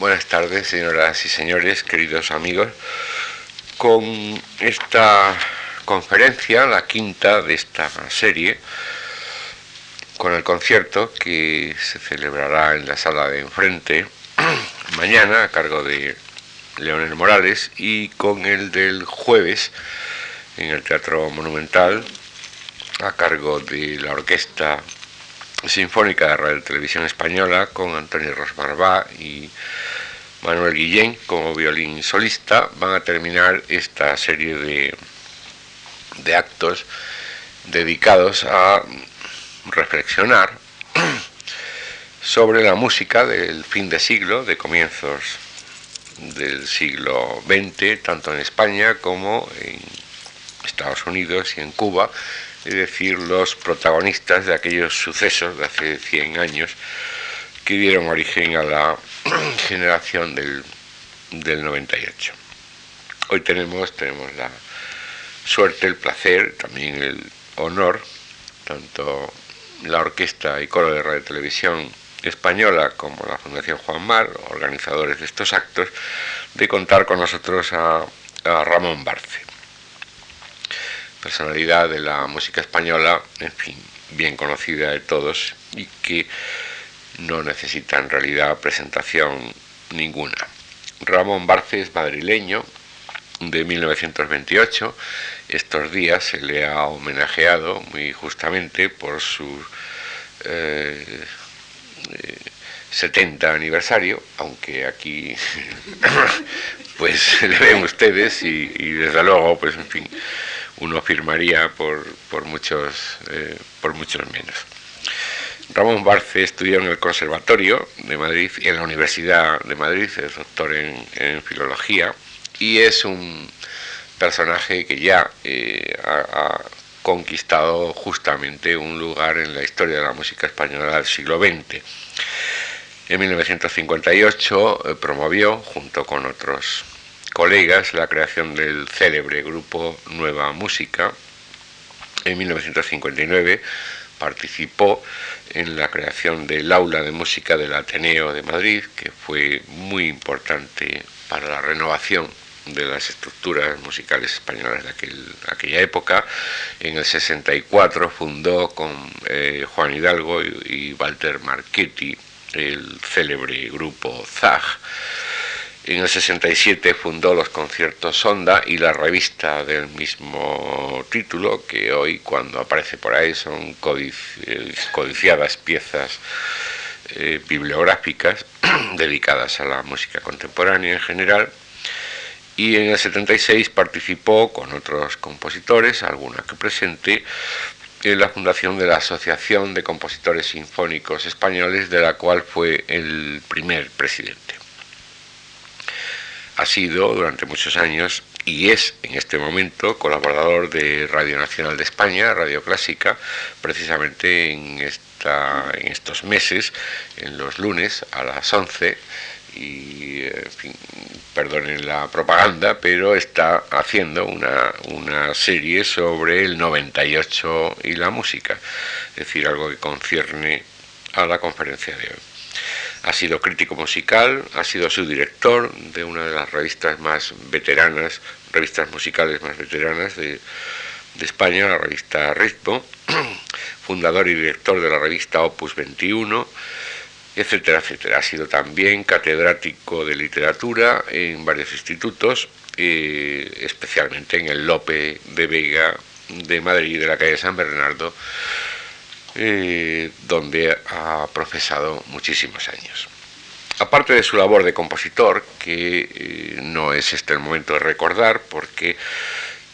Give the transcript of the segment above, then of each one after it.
Buenas tardes, señoras y señores, queridos amigos. Con esta conferencia, la quinta de esta serie, con el concierto que se celebrará en la sala de enfrente mañana a cargo de Leonel Morales y con el del jueves en el Teatro Monumental a cargo de la Orquesta Sinfónica de Radio Televisión Española con Antonio Rosbarbá y Manuel Guillén como violín solista van a terminar esta serie de, de actos dedicados a reflexionar sobre la música del fin de siglo, de comienzos del siglo XX, tanto en España como en Estados Unidos y en Cuba, es decir, los protagonistas de aquellos sucesos de hace 100 años que dieron origen a la generación del, del 98. Hoy tenemos, tenemos la suerte, el placer, también el honor, tanto la Orquesta y Coro de Radio Televisión Española como la Fundación Juan Mar, organizadores de estos actos, de contar con nosotros a Ramón Barce personalidad de la música española, en fin, bien conocida de todos y que no necesita en realidad presentación ninguna. Ramón Barce es madrileño de 1928. Estos días se le ha homenajeado muy justamente por su 70 eh, aniversario, aunque aquí pues le ven ustedes y, y desde luego, pues en fin, uno firmaría por, por, muchos, eh, por muchos menos. Ramón Barce estudió en el Conservatorio de Madrid y en la Universidad de Madrid, es doctor en, Filología, y es un personaje que ya eh, ha, conquistado justamente un lugar en la historia de la música española del siglo XX. En 1958 eh, promovió, junto con otros colegas la creación del célebre grupo Nueva Música. En 1959 participó en la creación del aula de música del Ateneo de Madrid, que fue muy importante para la renovación de las estructuras musicales españolas de aquella época. En el 64 fundó con eh, Juan Hidalgo y, y Walter Marchetti el célebre grupo ZAG en el 67 fundó los conciertos Sonda y la revista del mismo título, que hoy cuando aparece por ahí son codiciadas piezas eh, bibliográficas dedicadas a la música contemporánea en general. Y en el 76 participó con otros compositores, alguna que presente, en la fundación de la Asociación de Compositores Sinfónicos Españoles, de la cual fue el primer presidente ha sido durante muchos años y es en este momento colaborador de Radio Nacional de España, Radio Clásica, precisamente en, esta, en estos meses, en los lunes a las 11 y, en fin, perdonen la propaganda, pero está haciendo una, una, serie sobre el 98 y la música, es decir, algo que concierne a la conferencia de hoy. Ha sido crítico musical, ha sido su director de una de las revistas más veteranas, revistas musicales más veteranas de, España, la revista Ritmo, fundador y director de la revista Opus 21, etcétera, etcétera. Ha sido también catedrático de literatura en varios institutos, eh, especialmente en el Lope de Vega de Madrid, de la calle San Bernardo, donde ha profesado muchísimos años. Aparte de su labor de compositor, que eh, no es este el momento de recordar porque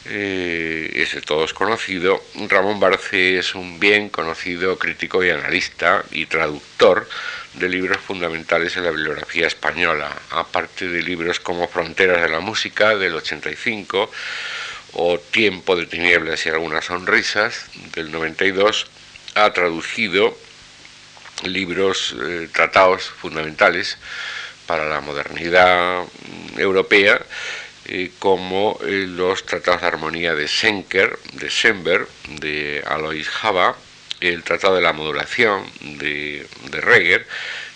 eh, es de todos conocido, Ramón Barce es un bien conocido crítico y analista y traductor de libros fundamentales en la bibliografía española, aparte de libros como Fronteras de la Música del 85 o Tiempo de Tinieblas y algunas sonrisas del 92 ha traducido libros, eh, tratados fundamentales para la modernidad mm, europea, eh, como eh, los tratados de armonía de Senker, de Sember, de Alois Java, el Tratado de la Modulación de, de Reger,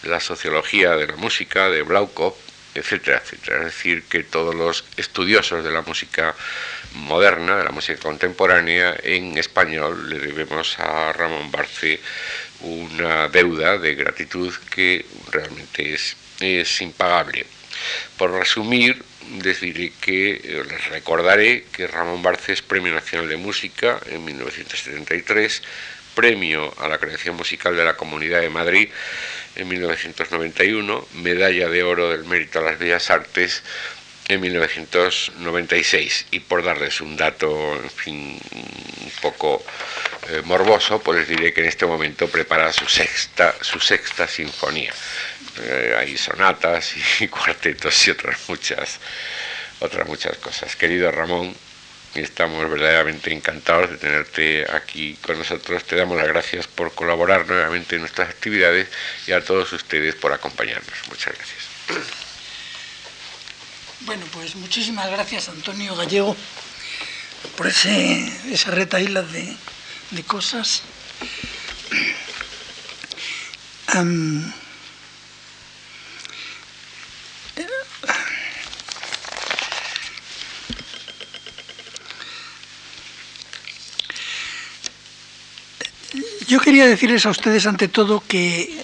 la Sociología de la Música de Blaukov, etcétera, etcétera. Es decir, que todos los estudiosos de la música moderna, de la música contemporánea, en español le debemos a Ramón Barce una deuda de gratitud que realmente es, es impagable. Por resumir, deciré que eh, les recordaré que Ramón Barce es Premio Nacional de Música en 1973, Premio a la Creación Musical de la Comunidad de Madrid en 1991, Medalla de Oro del Mérito a las Bellas Artes en 1996. Y por darles un dato, en fin, un poco eh, morboso, pues les diré que en este momento prepara su sexta, su sexta sinfonía. Eh, hay sonatas y cuartetos y otras muchas, otras muchas cosas. Querido Ramón, estamos verdaderamente encantados de tenerte aquí con nosotros. Te damos las gracias por colaborar nuevamente en nuestras actividades y a todos ustedes por acompañarnos. Muchas gracias. Bueno, pues muchísimas gracias Antonio Gallego por ese, esa retaíla de, de cosas. Yo quería decirles a ustedes ante todo que,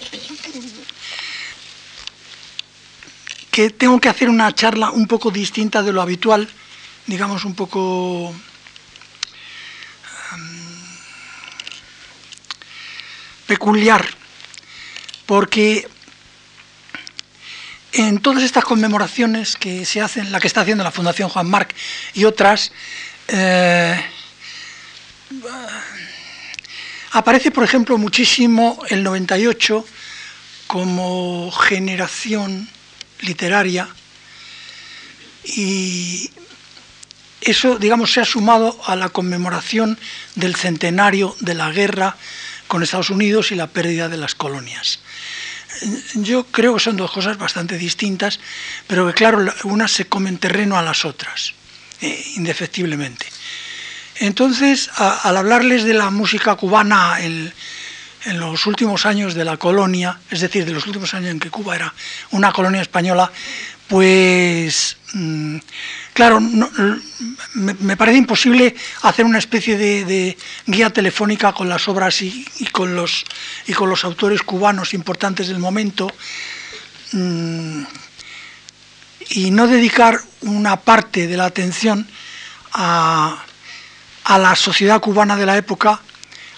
que tengo que hacer una charla un poco distinta de lo habitual, digamos un poco peculiar, porque en todas estas conmemoraciones que se hacen, la que está haciendo la Fundación Juan Marc y otras, eh, Aparece, por ejemplo, muchísimo el 98 como generación literaria y eso, digamos, se ha sumado a la conmemoración del centenario de la guerra con Estados Unidos y la pérdida de las colonias. Yo creo que son dos cosas bastante distintas, pero que claro, unas se comen terreno a las otras, eh, indefectiblemente. Entonces, al hablarles de la música cubana en, los últimos años de la colonia, es decir, de los últimos años en que Cuba era una colonia española, pues, mm, claro, me, parece imposible hacer una especie de, guía telefónica con las obras y, con los, y con los autores cubanos importantes del momento. Mm, y no dedicar una parte de la atención a, a la sociedad cubana de la época,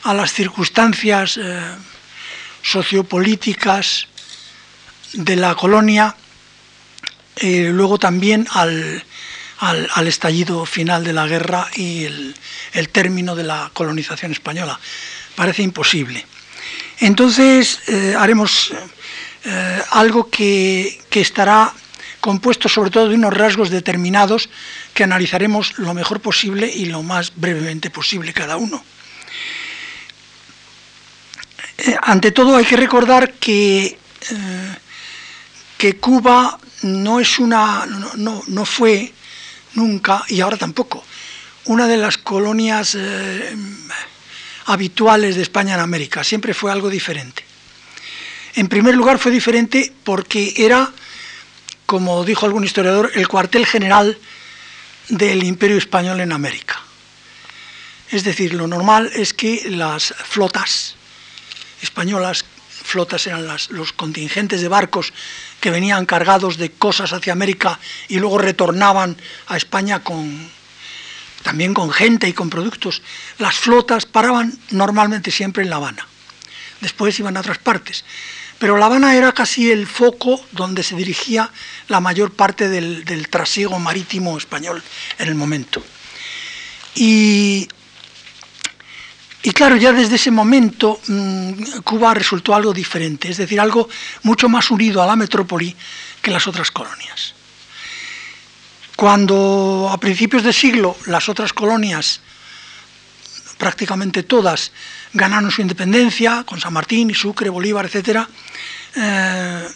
a las circunstancias eh, sociopolíticas de la colonia, eh, luego también al, estallido final de la guerra y el, término de la colonización española. Parece imposible. Entonces eh, haremos algo que, que estará compuesto sobre todo de unos rasgos determinados que analizaremos lo mejor posible y lo más brevemente posible cada uno. Eh, ante todo hay que recordar que, eh, que Cuba no es una, no, no, fue nunca y ahora tampoco una de las colonias eh, habituales de España en América. Siempre fue algo diferente. En primer lugar fue diferente porque era como dijo algún historiador, el cuartel general del imperio español en América. Es decir, lo normal es que las flotas españolas, flotas eran los contingentes de barcos que venían cargados de cosas hacia América y luego retornaban a España con, también con gente y con productos. Las flotas paraban normalmente siempre en La Habana. Después iban a otras partes. Pero La Habana era casi el foco donde se dirigía la mayor parte del, trasiego marítimo español en el momento. Y, claro, ya desde ese momento mm, Cuba resultó algo diferente, es decir, algo mucho más unido a la metrópoli que las otras colonias. Cuando a principios de siglo las otras colonias, prácticamente todas, ganaron su independencia, con San Martín y Sucre, Bolívar, etc., eh,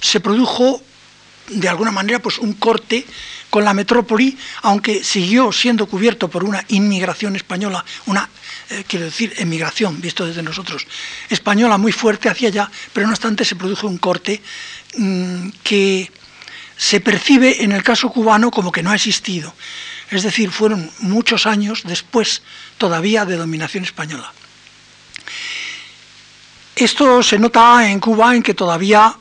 se produjo de alguna manera pues un corte con la metrópoli, aunque siguió siendo cubierto por una inmigración española, una, eh, quiero decir, emigración, visto desde nosotros, española muy fuerte hacia allá, pero no obstante se produjo un corte mm, que se percibe en el caso cubano como que no ha existido. Es decir, fueron muchos años después todavía de dominación española. Esto se nota en Cuba en que todavía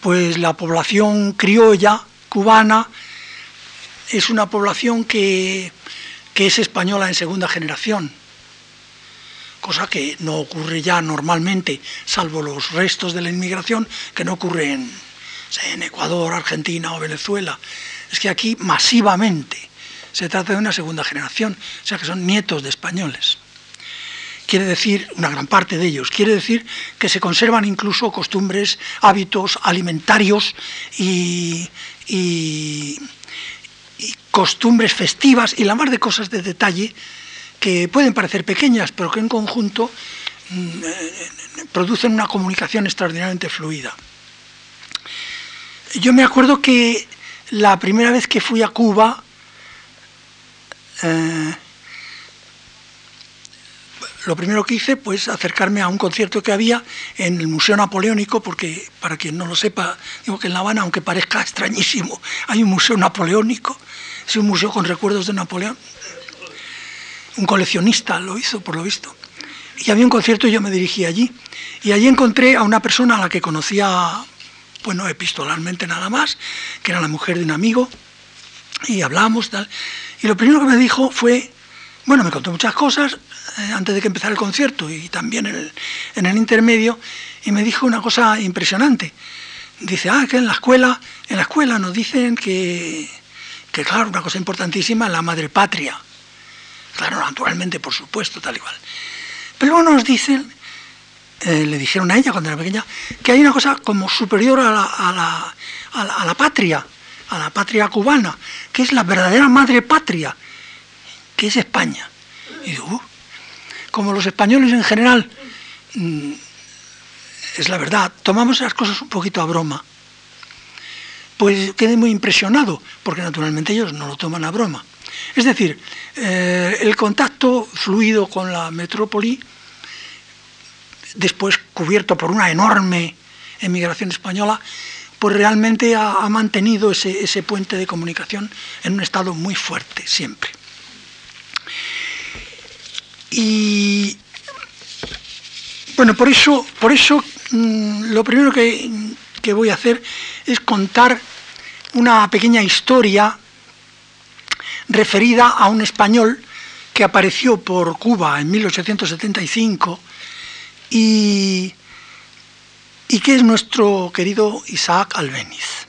pues la población criolla cubana es una población que, es española en segunda generación, cosa que no ocurre ya normalmente, salvo los restos de la inmigración, que no ocurre en Ecuador, Argentina o Venezuela. Es que aquí masivamente se trata de una segunda generación, o sea que son nietos de españoles quiere decir, una gran parte de ellos, quiere decir que se conservan incluso costumbres, hábitos alimentarios y, costumbres festivas y la más de cosas de detalle que pueden parecer pequeñas, pero que en conjunto mm, eh, producen una comunicación extraordinariamente fluida. Yo me acuerdo que la primera vez que fui a Cuba, eh, lo primero que hice, pues acercarme a un concierto que había en el Museo Napoleónico, porque para quien no lo sepa, digo que en La Habana, aunque parezca extrañísimo, hay un museo napoleónico, es un museo con recuerdos de Napoleón. Un coleccionista lo hizo, por lo visto. Y había un concierto y yo me dirigí allí. Y allí encontré a una persona a la que conocía, bueno, epistolarmente nada más, que era la mujer de un amigo, y hablamos, tal. Y lo primero que me dijo fue, bueno, me contó muchas cosas, eh, antes de que empezara el concierto y también en el, intermedio, y me dijo una cosa impresionante. Dice, ah, que en la escuela, en la escuela nos dicen que, que claro, una cosa importantísima, la madre patria. Claro, naturalmente, por supuesto, tal y cual. Pero luego nos dicen, eh, le dijeron a ella cuando era pequeña, que hay una cosa como superior a la, a la patria, a la patria cubana, que es la verdadera madre patria, que es España. Y digo, uh, como los españoles en general, mm, es la verdad, tomamos las cosas un poquito a broma, pues quedé muy impresionado, porque naturalmente ellos no lo toman a broma. Es decir, eh, el contacto fluido con la metrópoli, después cubierto por una enorme emigración española, pues realmente ha, mantenido ese puente de comunicación en un estado muy fuerte siempre. Y bueno, por eso, por eso mm, lo primero que, que voy a hacer es contar una pequeña historia referida a un español que apareció por Cuba en 1875 y, y que es nuestro querido Isaac Albeniz.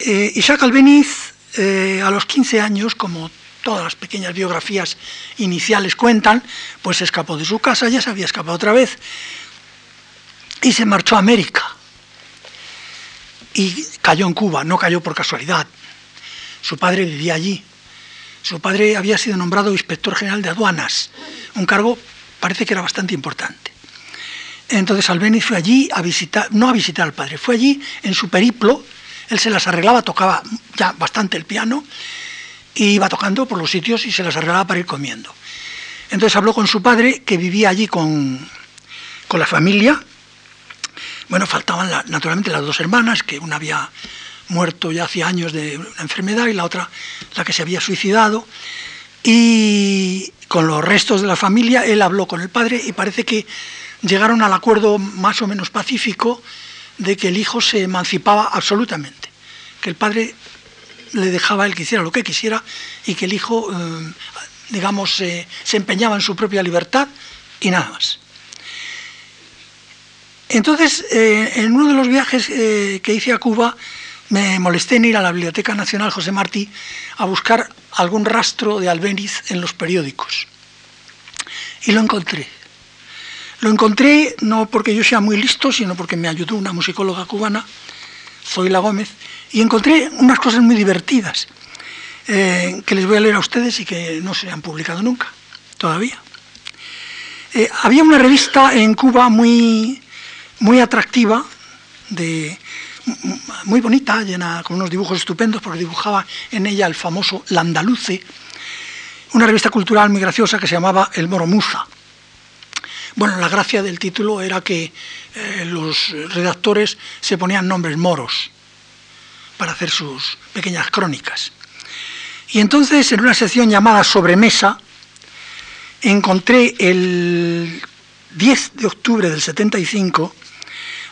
Eh, Isaac Albeniz, eh, a los 15 años, como todas las pequeñas biografías iniciales cuentan, pues se escapó de su casa, ya se había escapado otra vez, y se marchó a América. Y cayó en Cuba, no cayó por casualidad. Su padre vivía allí. Su padre había sido nombrado inspector general de aduanas, un cargo parece que era bastante importante. Entonces Albeni fue allí a visitar, no a visitar al padre, fue allí en su periplo, él se las arreglaba, tocaba ya bastante el piano, y iba tocando por los sitios y se las arreglaba para ir comiendo. Entonces habló con su padre, que vivía allí con, la familia. Bueno, faltaban naturalmente las dos hermanas, que una había muerto ya hacía años de una enfermedad y la otra la que se había suicidado. Y con los restos de la familia, él habló con el padre y parece que llegaron al acuerdo más o menos pacífico de que el hijo se emancipaba absolutamente, que el padre le dejaba él que hiciera lo que quisiera y que el hijo, eh, digamos, se empeñaba en su propia libertad y nada más. Entonces, eh, en uno de los viajes eh, que hice a Cuba, me molesté en ir a la Biblioteca Nacional José Martí a buscar algún rastro de Albeniz en los periódicos. Y lo encontré. Lo encontré no porque yo sea muy listo, sino porque me ayudó una musicóloga cubana, Zoila Gómez, y encontré unas cosas muy divertidas eh, que les voy a leer a ustedes y que no se han publicado nunca, todavía. Eh, había una revista en Cuba muy, muy atractiva, de, muy bonita, llena con unos dibujos estupendos, porque dibujaba en ella el famoso Landaluce, una revista cultural muy graciosa que se llamaba El Moromuza. Bueno, la gracia del título era que eh, los redactores se ponían nombres moros para hacer sus pequeñas crónicas. Y entonces, en una sección llamada Sobremesa, encontré el 10 de octubre del 75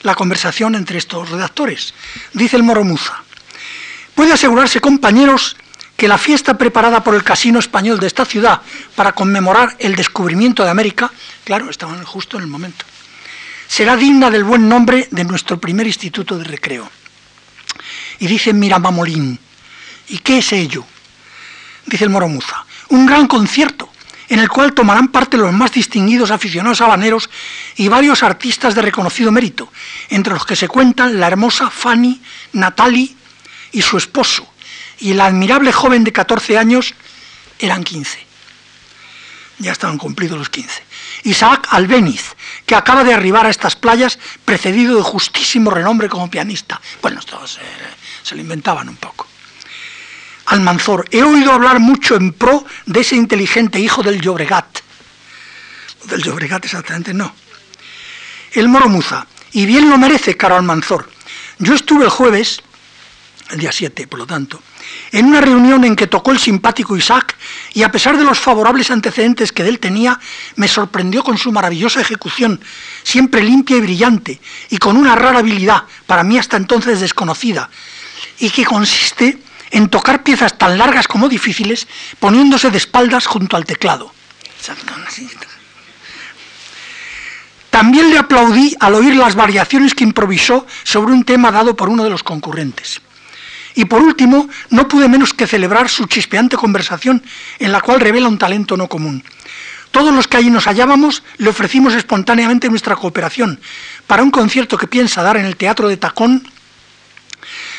la conversación entre estos redactores. Dice el Moromuza, puede asegurarse, compañeros, que la fiesta preparada por el Casino Español de esta ciudad para conmemorar el descubrimiento de América, claro, estaban justo en el momento, será digna del buen nombre de nuestro primer instituto de recreo. Y dice Miramamolín, ¿y qué es ello? Dice el Moromuza, un gran concierto en el cual tomarán parte los más distinguidos aficionados habaneros y varios artistas de reconocido mérito, entre los que se cuentan la hermosa Fanny Natali y su esposo, y el admirable joven de 14 años eran 15. Ya estaban cumplidos los 15. Isaac Albeniz, que acaba de arribar a estas playas, precedido de justísimo renombre como pianista. Bueno, todos se lo inventaban un poco. Almanzor, he oído hablar mucho en pro de ese inteligente hijo del Llobregat. Del Llobregat exactamente no. El Moromuza, y bien lo merece, caro Almanzor. Yo estuve el jueves, el día 7, por lo tanto, en una reunión en que tocó el simpático Isaac y a pesar de los favorables antecedentes que de él tenía, me sorprendió con su maravillosa ejecución, siempre limpia y brillante, y con una rara habilidad, para mí hasta entonces desconocida, y que consiste en tocar piezas tan largas como difíciles, poniéndose de espaldas junto al teclado. También le aplaudí al oír las variaciones que improvisó sobre un tema dado por uno de los concurrentes. Y por último, no pude menos que celebrar su chispeante conversación, en la cual revela un talento no común. Todos los que allí nos hallábamos le ofrecimos espontáneamente nuestra cooperación para un concierto que piensa dar en el Teatro de Tacón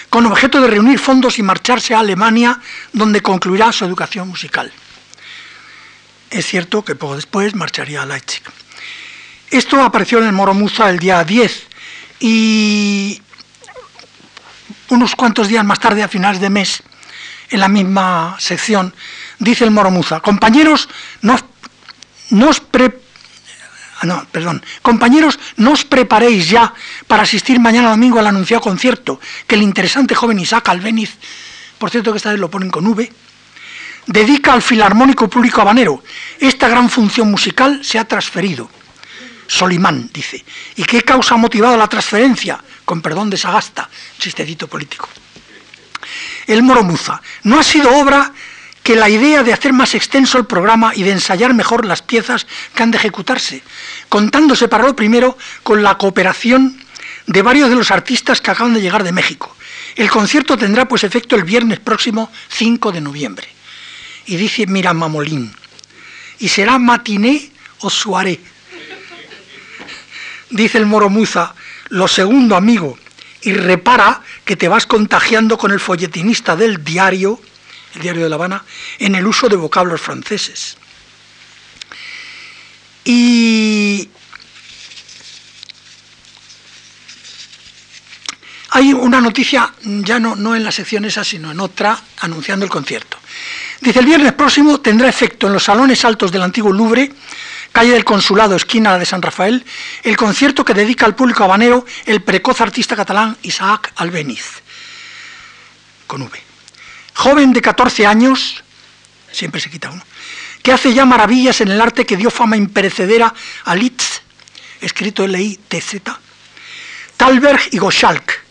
con objeto de reunir fondos y marcharse a Alemania, donde concluirá su educación musical. Es cierto que poco después marcharía a Leipzig. Esto apareció en el Moromuza el día 10 y unos cuantos días más tarde, a finales de mes, en la misma sección, dice el Moromuza, compañeros, no, os pre Ah, no, perdón. Compañeros, no os preparéis ya para asistir mañana domingo al anunciado concierto que el interesante joven Isaac Albeniz, por cierto que esta vez lo ponen con V, dedica al Filarmónico Público Habanero. Esta gran función musical se ha transferido. Solimán dice. ¿Y qué causa ha motivado la transferencia? Con perdón de Sagasta, chistecito político. El Moromuza. No ha sido obra que la idea de hacer más extenso el programa y de ensayar mejor las piezas que han de ejecutarse, contándose para lo primero con la cooperación de varios de los artistas que acaban de llegar de México. El concierto tendrá pues efecto el viernes próximo 5 de noviembre. Y dice Mira Mamolín, y será matiné o suaré. Dice el Moromuza, lo segundo amigo, y repara que te vas contagiando con el folletinista del diario el Diario de La Habana, en el uso de vocablos franceses. Y hay una noticia, ya no, no en la sección esa, sino en otra, anunciando el concierto. Dice, el viernes próximo tendrá efecto en los salones altos del antiguo Louvre, calle del Consulado, esquina de San Rafael, el concierto que dedica al público habanero el precoz artista catalán Isaac Albeniz, con V joven de 14 años, siempre se quita uno, que hace ya maravillas en el arte que dio fama imperecedera a Litz, escrito L-I-T-Z, Talberg y Goschalk.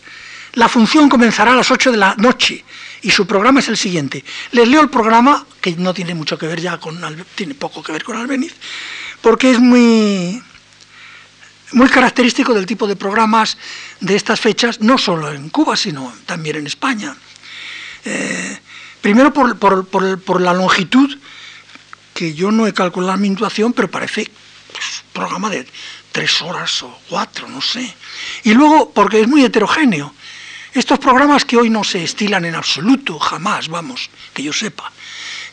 La función comenzará a las 8 de la noche y su programa es el siguiente. Les leo el programa, que no tiene mucho que ver ya con, tiene poco que ver con Albeniz, porque es muy, muy característico del tipo de programas de estas fechas, no solo en Cuba, sino también en España. Eh, primero por, la longitud, que yo no he calculado mi intuación, pero parece pues, programa de tres horas o cuatro, no sé. Y luego porque es muy heterogéneo. Estos programas que hoy no se estilan en absoluto, jamás, vamos, que yo sepa,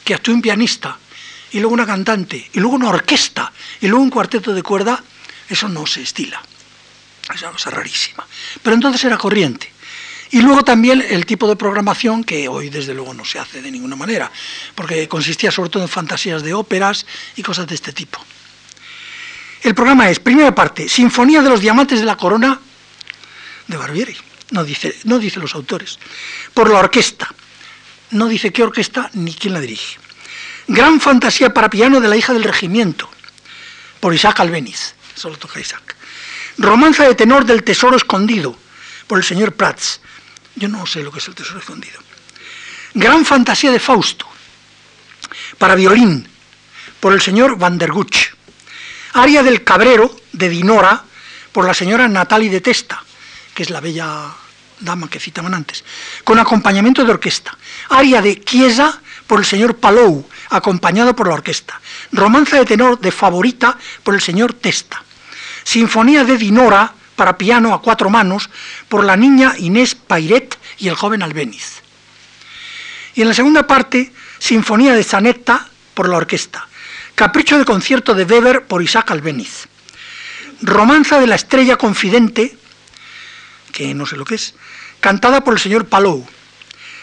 que actúe un pianista, y luego una cantante, y luego una orquesta, y luego un cuarteto de cuerda, eso no se estila. Es una cosa rarísima. Pero entonces era corriente. Y luego también el tipo de programación que hoy desde luego no se hace de ninguna manera, porque consistía sobre todo en fantasías de óperas y cosas de este tipo. El programa es, primera parte, Sinfonía de los Diamantes de la Corona de Barbieri, no dice, no dice los autores, por la orquesta, no dice qué orquesta ni quién la dirige. Gran fantasía para piano de la hija del regimiento, por Isaac Albeniz, solo toca Isaac. Romanza de tenor del tesoro escondido, por el señor Prats, yo no sé lo que es el tesoro escondido. Gran fantasía de Fausto, para violín, por el señor Van der Guch. Aria del Cabrero, de Dinora, por la señora Natalie de Testa, que es la bella dama que citaban antes, con acompañamiento de orquesta. Aria de Chiesa, por el señor Palou, acompañado por la orquesta. Romanza de tenor de Favorita, por el señor Testa. Sinfonía de Dinora, para piano a cuatro manos por la niña Inés Pairet y el joven Albéniz. Y en la segunda parte, Sinfonía de Zanetta por la orquesta, Capricho de concierto de Weber por Isaac Albéniz, Romanza de la estrella confidente, que no sé lo que es, cantada por el señor Palou,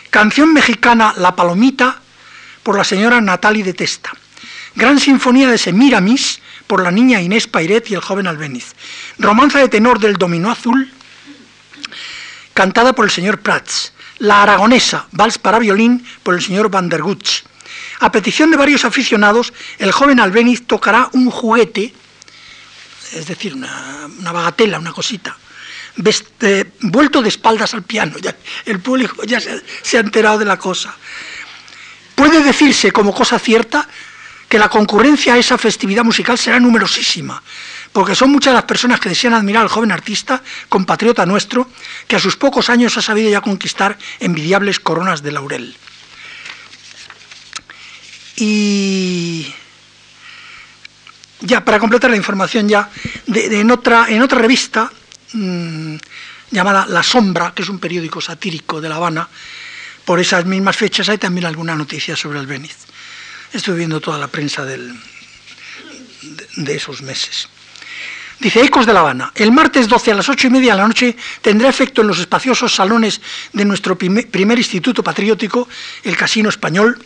Canción mexicana La Palomita por la señora Natalie de Testa, Gran Sinfonía de Semiramis por la niña Inés Pairet y el joven Albéniz. Romanza de tenor del Dominó Azul, cantada por el señor Prats. La Aragonesa, vals para violín, por el señor Van der Gutsch. A petición de varios aficionados, el joven Albéniz tocará un juguete, es decir, una, bagatela, una cosita, vuelto de espaldas al piano. Ya, el público ya se ha enterado de la cosa. Puede decirse como cosa cierta que la concurrencia a esa festividad musical será numerosísima, porque son muchas las personas que desean admirar al joven artista, compatriota nuestro, que a sus pocos años ha sabido ya conquistar envidiables coronas de laurel. Y ya para completar la información ya, en, otra, en otra revista mm, llamada La Sombra, que es un periódico satírico de La Habana, por esas mismas fechas hay también alguna noticia sobre el Venice. Estoy viendo toda la prensa de, esos meses. Dice Ecos de La Habana. El martes 12 a las 8 y media de la noche tendrá efecto en los espaciosos salones de nuestro primer, instituto patriótico, el Casino Español.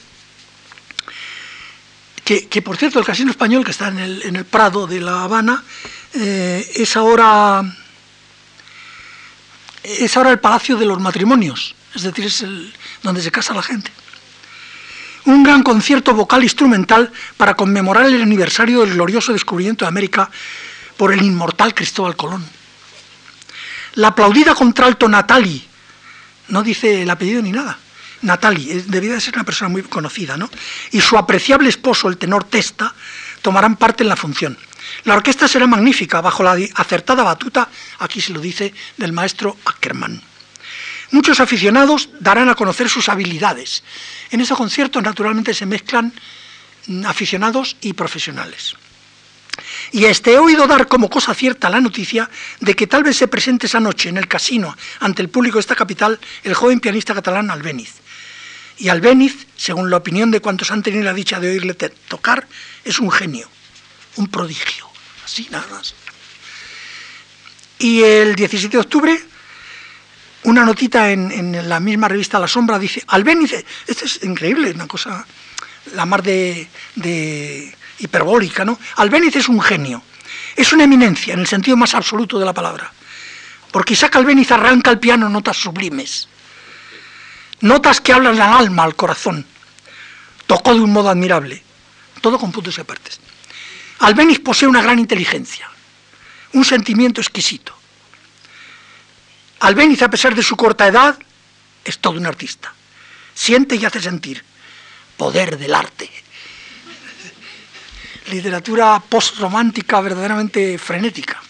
Que, por cierto, el Casino Español, que está en el, Prado de La Habana, eh, es ahora es ahora el Palacio de los Matrimonios, es decir, es el, donde se casa la gente un gran concierto vocal instrumental para conmemorar el aniversario del glorioso descubrimiento de América por el inmortal Cristóbal Colón. La aplaudida contralto Natali, no dice el apellido ni nada, Natali, debía de ser una persona muy conocida, ¿no? Y su apreciable esposo, el tenor Testa, tomarán parte en la función. La orquesta será magnífica, bajo la acertada batuta, aquí se lo dice, del maestro Ackermann. Muchos aficionados darán a conocer sus habilidades. En esos conciertos naturalmente se mezclan mm, aficionados y profesionales. Y este he oído dar como cosa cierta la noticia de que tal vez se presente esa noche en el casino ante el público de esta capital el joven pianista catalán Albéniz. Y Albéniz, según la opinión de cuantos han tenido la dicha de oírle tocar, es un genio, un prodigio, así nada más. Y el 17 de octubre una notita en, la misma revista La Sombra dice, Albéniz, esto es increíble, una cosa, la mar de, hiperbólica, ¿no? Albéniz es un genio, es una eminencia en el sentido más absoluto de la palabra, porque Isaac Albéniz arranca al piano notas sublimes, notas que hablan al alma, al corazón, tocó de un modo admirable, todo con puntos y apartes. Albéniz posee una gran inteligencia, un sentimiento exquisito Albéniz, a pesar de su corta edad, es todo un artista. Siente y hace sentir. Poder del arte. Literatura postromántica verdaderamente frenética.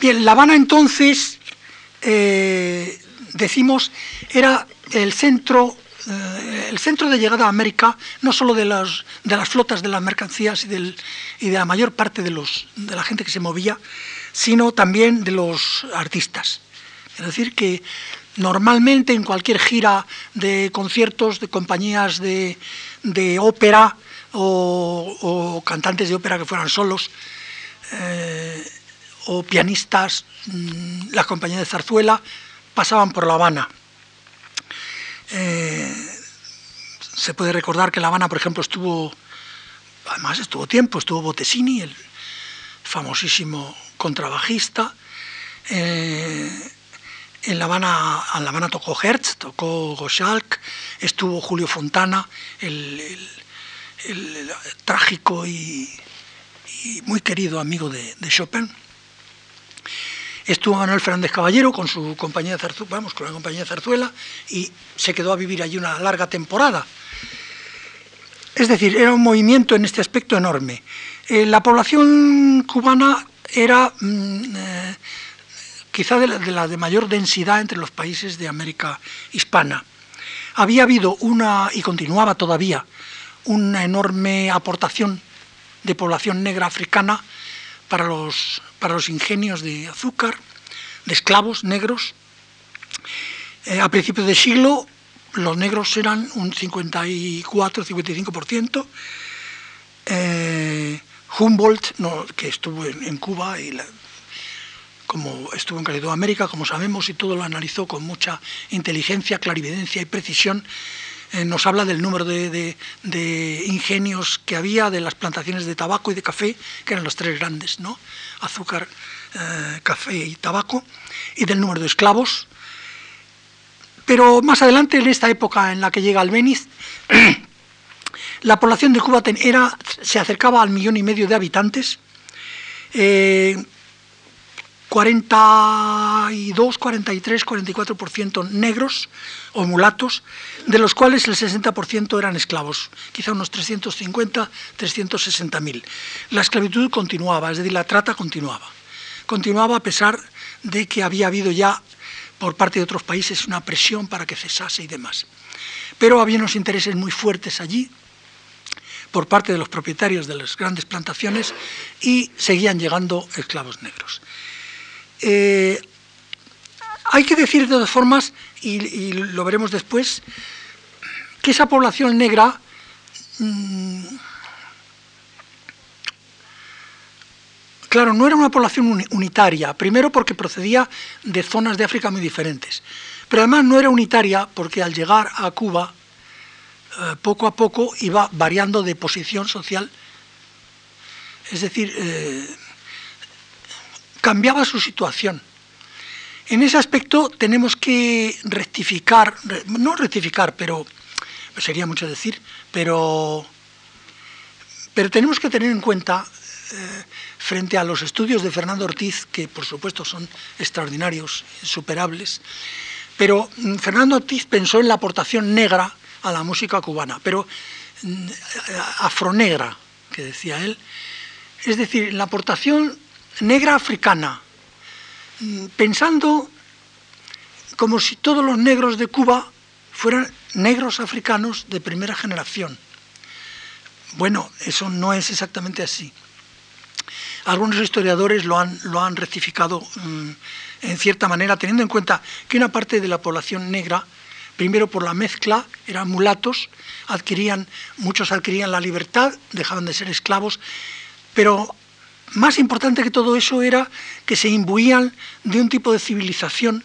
Bien, La Habana entonces, eh, decimos, era el centro eh, el centro de llegada a América, no solo de las, de las flotas de las mercancías y, del, y de la mayor parte de, los, de la gente que se movía, sino también de los artistas. Es decir, que Normalmente en cualquier gira de conciertos de compañías de, ópera o, cantantes de ópera que fueran solos eh, o pianistas, mm, las compañías de zarzuela pasaban por La Habana. Eh, se puede recordar que La Habana, por ejemplo, estuvo, además estuvo tiempo, estuvo Bottesini, el famosísimo contrabajista. Eh, en La Habana, en La Habana tocó Hertz, tocó Goschalk, estuvo Julio Fontana, el, trágico y, muy querido amigo de, Chopin. Estuvo Manuel Fernández Caballero con su compañía Zarzuela, vamos, con la compañía Zarzuela y se quedó a vivir allí una larga temporada. Es decir, era un movimiento en este aspecto enorme. Eh, la población cubana era mm, eh, quizá de la, de mayor densidad entre los países de América hispana. Había habido una, y continuaba todavía, una enorme aportación de población negra africana para los, para los ingenios de azúcar, de esclavos negros. Eh, a principios de siglo los negros eran un 54-55%. Eh, Humboldt, que estuvo en, Cuba y como estuvo en América, como sabemos, y todo lo analizó con mucha inteligencia, clarividencia y precisión, eh, nos habla del número de, ingenios que había, de las plantaciones de tabaco y de café, que eran los tres grandes, ¿no? Azúcar, eh, café y tabaco, y del número de esclavos. Pero más adelante, en esta época en la que llega Albeniz, la población de Cuba era, se acercaba al millón y medio de habitantes. Eh, 42, 43, 44% negros o mulatos, de los cuales el 60% eran esclavos, quizá unos 350, 360 mil. La esclavitud continuaba, es decir, la trata continuaba. Continuaba a pesar de que había habido ya por parte de otros países una presión para que cesase y demás. Pero había unos intereses muy fuertes allí por parte de los propietarios de las grandes plantaciones y seguían llegando esclavos negros. Eh, hay que decir de todas formas, y, lo veremos después, que esa población negra mm, claro, no era una población unitaria, primero porque procedía de zonas de África muy diferentes, pero además no era unitaria porque al llegar a Cuba, eh, poco a poco iba variando de posición social, es decir, eh, cambiaba su situación. En ese aspecto tenemos que rectificar, no rectificar, pero sería mucho decir, pero, pero tenemos que tener en cuenta, eh, frente a los estudios de Fernando Ortiz, que por supuesto son extraordinarios, insuperables, pero mm, Fernando Ortiz pensó en la aportación negra a la música cubana, pero mm, afronegra, que decía él, es decir, la aportación negra africana, mm, pensando como si todos los negros de Cuba fueran negros africanos de primera generación. Bueno, eso no es exactamente así. Algunos historiadores lo han, lo han rectificado mm, en cierta manera, teniendo en cuenta que una parte de la población negra, primero por la mezcla, eran mulatos, adquirían, muchos adquirían la libertad, dejaban de ser esclavos, pero más importante que todo eso era que se imbuían de un tipo de civilización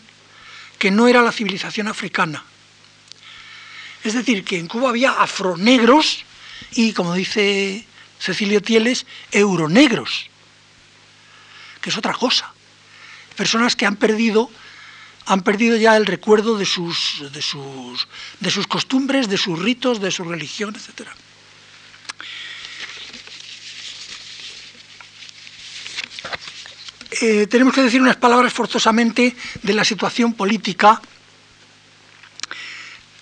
que no era la civilización africana. Es decir, que en Cuba había afronegros y, como dice Cecilio Tieles, euronegros, que es otra cosa. Personas que han perdido, han perdido ya el recuerdo de sus, de sus, de sus costumbres, de sus ritos, de su religión, etcétera. Eh, tenemos que decir unas palabras forzosamente de la situación política.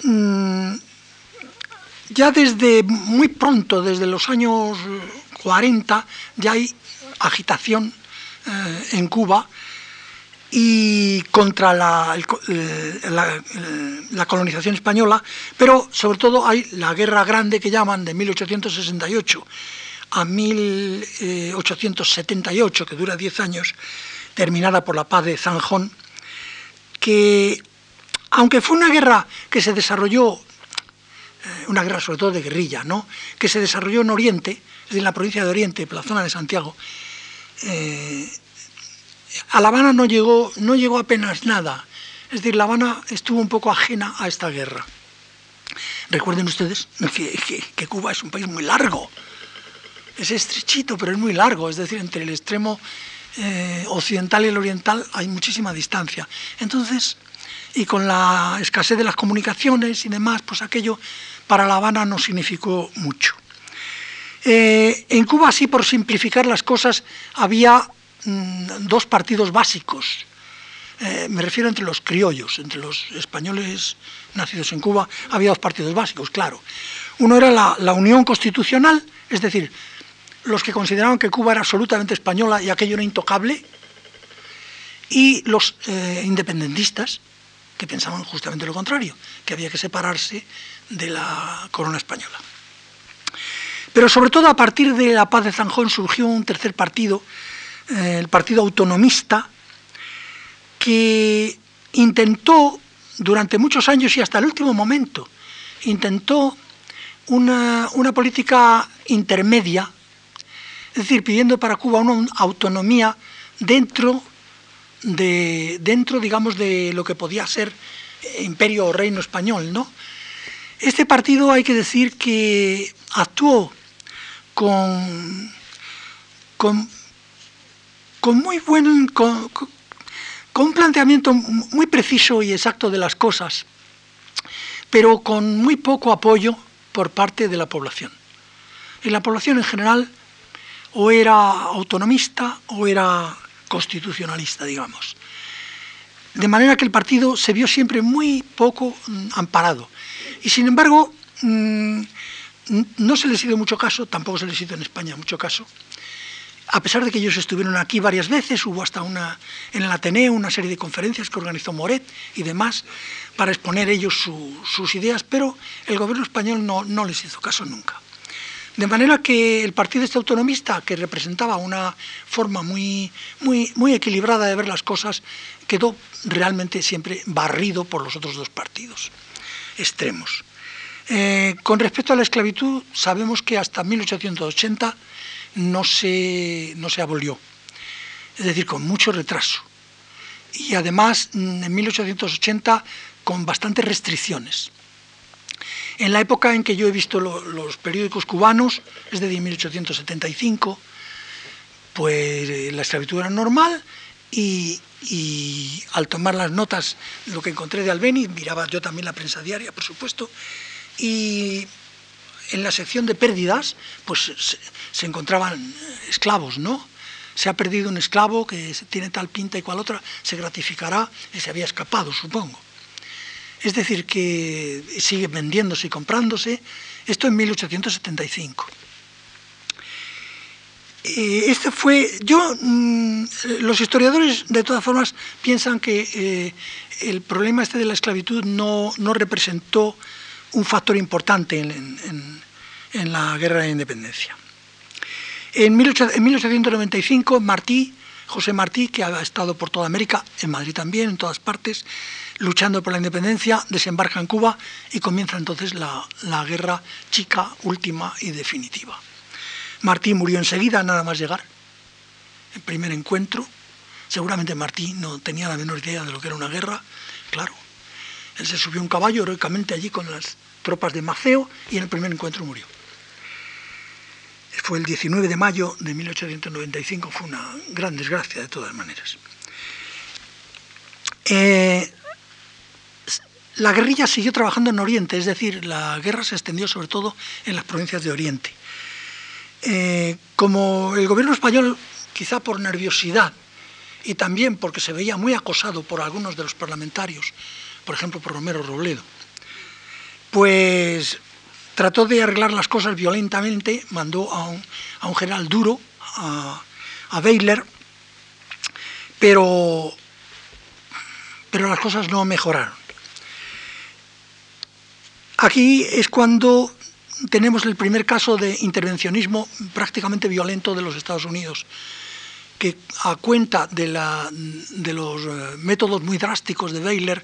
Mm, ya desde muy pronto, desde los años 40, ya hay agitación eh, en Cuba y contra la, colonización española, pero sobre todo hay la guerra grande que llaman de 1868 a 1878, que dura 10 años, terminada por la paz de Zanjón, que aunque fue una guerra que se desarrolló, eh, una guerra sobre todo de guerrilla, ¿no? que se desarrolló en Oriente, en la provincia de Oriente, la zona de Santiago, eh, a La Habana no llegó, no llegó apenas nada. Es decir, La Habana estuvo un poco ajena a esta guerra. Recuerden ustedes que, Cuba es un país muy largo. Es estrechito, pero es muy largo. Es decir, entre el extremo eh, occidental y el oriental hay muchísima distancia. Entonces, y con la escasez de las comunicaciones y demás, pues aquello para La Habana no significó mucho. Eh, en Cuba, sí, por simplificar las cosas, había mm, dos partidos básicos. Eh, me refiero entre los criollos, entre los españoles nacidos en Cuba, había dos partidos básicos, claro. Uno era la, Unión Constitucional, es decir, los que consideraban que Cuba era absolutamente española y aquello era intocable, y los eh, independentistas, que pensaban justamente lo contrario, que había que separarse de la corona española. Pero sobre todo a partir de la paz de Zanjón surgió un tercer partido, eh, el Partido Autonomista, que intentó durante muchos años y hasta el último momento, intentó una, política intermedia, es decir, pidiendo para Cuba una autonomía dentro de, dentro, digamos, de lo que podía ser imperio o reino español, ¿no? Este partido hay que decir que actuó con, con, muy buen, con, un planteamiento muy preciso y exacto de las cosas, pero con muy poco apoyo por parte de la población. Y la población en general o era autonomista o era constitucionalista, digamos. De manera que el partido se vio siempre muy poco mm, amparado. Y sin embargo, mm, no se les hizo mucho caso, tampoco se les hizo en España mucho caso, a pesar de que ellos estuvieron aquí varias veces, hubo hasta una, en el Ateneo una serie de conferencias que organizó Moret y demás para exponer ellos sus ideas, pero el gobierno español no, no, les hizo caso nunca. De manera que el partido este autonomista, que representaba una forma muy, muy, muy equilibrada de ver las cosas, quedó realmente siempre barrido por los otros dos partidos extremos. Eh, con respecto a la esclavitud, sabemos que hasta 1880 no se, no se abolió, es decir, con mucho retraso. Y además, en 1880, con bastantes restricciones. En la época en que yo he visto los periódicos cubanos, es de 1875, pues eh, la esclavitud era normal y, al tomar las notas, lo que encontré de Albeni, miraba yo también la prensa diaria, por supuesto, y en la sección de pérdidas, pues se, encontraban esclavos, ¿no? Se ha perdido un esclavo que tiene tal pinta y cual otra, se gratificará y se había escapado, supongo. Es decir, que sigue vendiéndose y comprándose. Esto en 1875. Eh, este fue, yo, mm, los historiadores de todas formas piensan que eh, el problema este de la esclavitud no, no representó un factor importante en, la guerra de independencia. En, 1895, Martí, José Martí, que ha estado por toda América, en Madrid también, en todas partes, luchando por la independencia, desembarca en Cuba y comienza entonces la, la guerra chica, última y definitiva. Martí murió enseguida, nada más llegar. El primer encuentro. Seguramente Martí no tenía la menor idea de lo que era una guerra, claro. Él se subió un caballo heroicamente allí con las tropas de Maceo y en el primer encuentro murió. Fue el 19 de mayo de 1895, fue una gran desgracia de todas maneras. Eh, la guerrilla siguió trabajando en Oriente, es decir, la guerra se extendió sobre todo en las provincias de Oriente. Eh, como el gobierno español, quizá por nerviosidad y también porque se veía muy acosado por algunos de los parlamentarios, por ejemplo por Romero Robledo, pues trató de arreglar las cosas violentamente, mandó a un, general duro, a, a Baylor, pero, pero las cosas no mejoraron. Aquí es cuando tenemos el primer caso de intervencionismo prácticamente violento de los Estados Unidos, que a cuenta de, los eh, métodos muy drásticos de Baylor,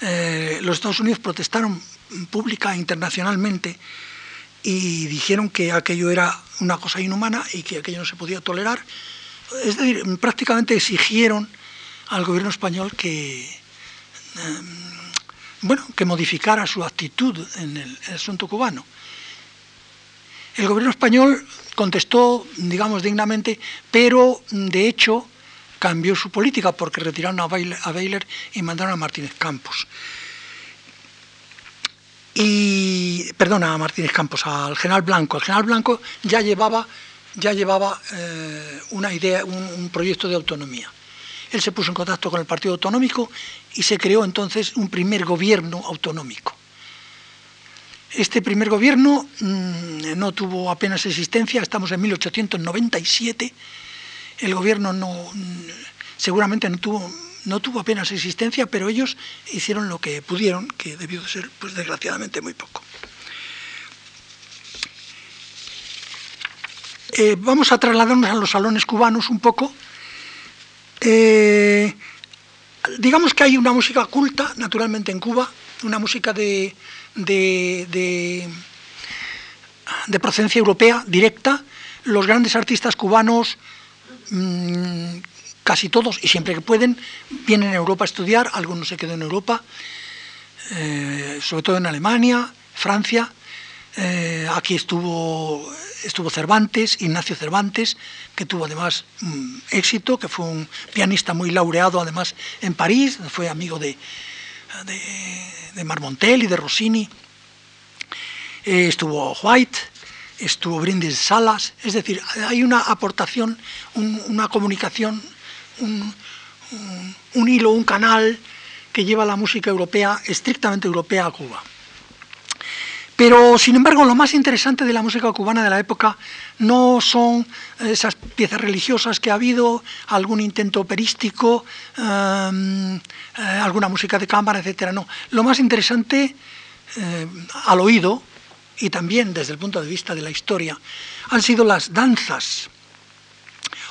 eh, los Estados Unidos protestaron pública internacionalmente y dijeron que aquello era una cosa inhumana y que aquello no se podía tolerar. Es decir, prácticamente exigieron al gobierno español que, em, bueno, que modificara su actitud en el, asunto cubano. El gobierno español contestó, digamos, dignamente, pero de hecho cambió su política porque retiraron a Baylor y mandaron a Martínez Campos y perdona a Martínez Campos, al general Blanco. El general Blanco ya llevaba, ya llevaba eh, una idea, un, proyecto de autonomía. Él se puso en contacto con el Partido Autonómico y se creó entonces un primer gobierno autonómico. Este primer gobierno mm, no tuvo apenas existencia, estamos en 1897. El gobierno no, mm, seguramente no tuvo no tuvo apenas existencia, pero ellos hicieron lo que pudieron, que debió de ser, pues desgraciadamente, muy poco. Eh, vamos a trasladarnos a los salones cubanos un poco. Eh, digamos que hay una música culta, naturalmente, en Cuba, una música de, de, procedencia europea directa. Los grandes artistas cubanos mm, casi todos, y siempre que pueden, vienen a Europa a estudiar, algunos se quedan en Europa, eh, sobre todo en Alemania, Francia. Eh, aquí estuvo, estuvo Cervantes, Ignacio Cervantes, que tuvo además mm, éxito, que fue un pianista muy laureado además en París, fue amigo de, de, Marmontel y de Rossini. Eh, estuvo White, estuvo Brindis Salas, es decir, hay una aportación, una comunicación un, hilo, un canal que lleva la música europea, estrictamente europea, a Cuba. Pero, sin embargo, lo más interesante de la música cubana de la época no son esas piezas religiosas que ha habido, algún intento operístico, em, eh, alguna música de cámara, etc. No, lo más interesante eh, al oído y también desde el punto de vista de la historia han sido las danzas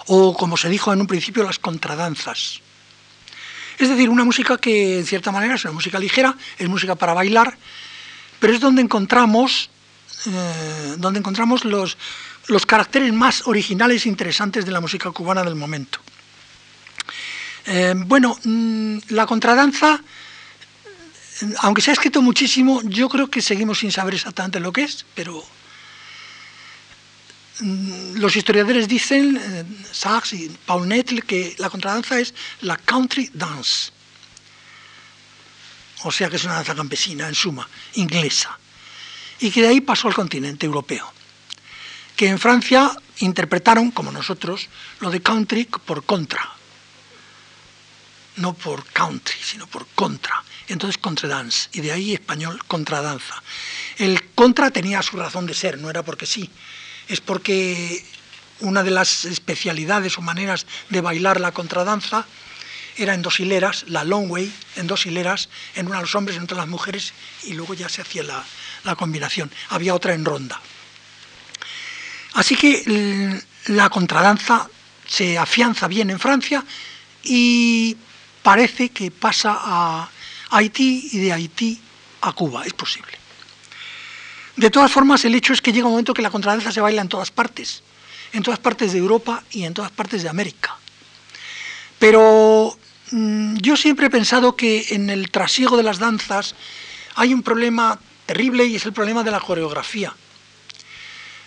o como se dijo en un principio, las contradanzas. Es decir, una música que en cierta manera es una música ligera, es música para bailar, pero es donde encontramos, eh, donde encontramos los, los caracteres más originales e interesantes de la música cubana del momento. Eh, bueno, mm, la contradanza, aunque se ha escrito muchísimo, yo creo que seguimos sin saber exactamente lo que es, pero Mm, los historiadores dicen, eh, Sachs y Paul Nettle, que la contradanza es la country dance. O sea que es una danza campesina, en suma, inglesa. Y que de ahí pasó al continente europeo. Que en Francia interpretaron, como nosotros, lo de country por contra. No por country, sino por contra. Entonces contradance. Y de ahí español contradanza. El contra tenía su razón de ser, no era porque sí es porque una de las especialidades o maneras de bailar la contradanza era en dos hileras, la long way, en dos hileras, en una los hombres, en otra las mujeres, y luego ya se hacía la, la combinación. Había otra en ronda. Así que la contradanza se afianza bien en Francia y parece que pasa a Haití y de Haití a Cuba, es posible. De todas formas, el hecho es que llega un momento que la contradanza se baila en todas partes, en todas partes de Europa y en todas partes de América. Pero mm, yo siempre he pensado que en el trasiego de las danzas hay un problema terrible y es el problema de la coreografía.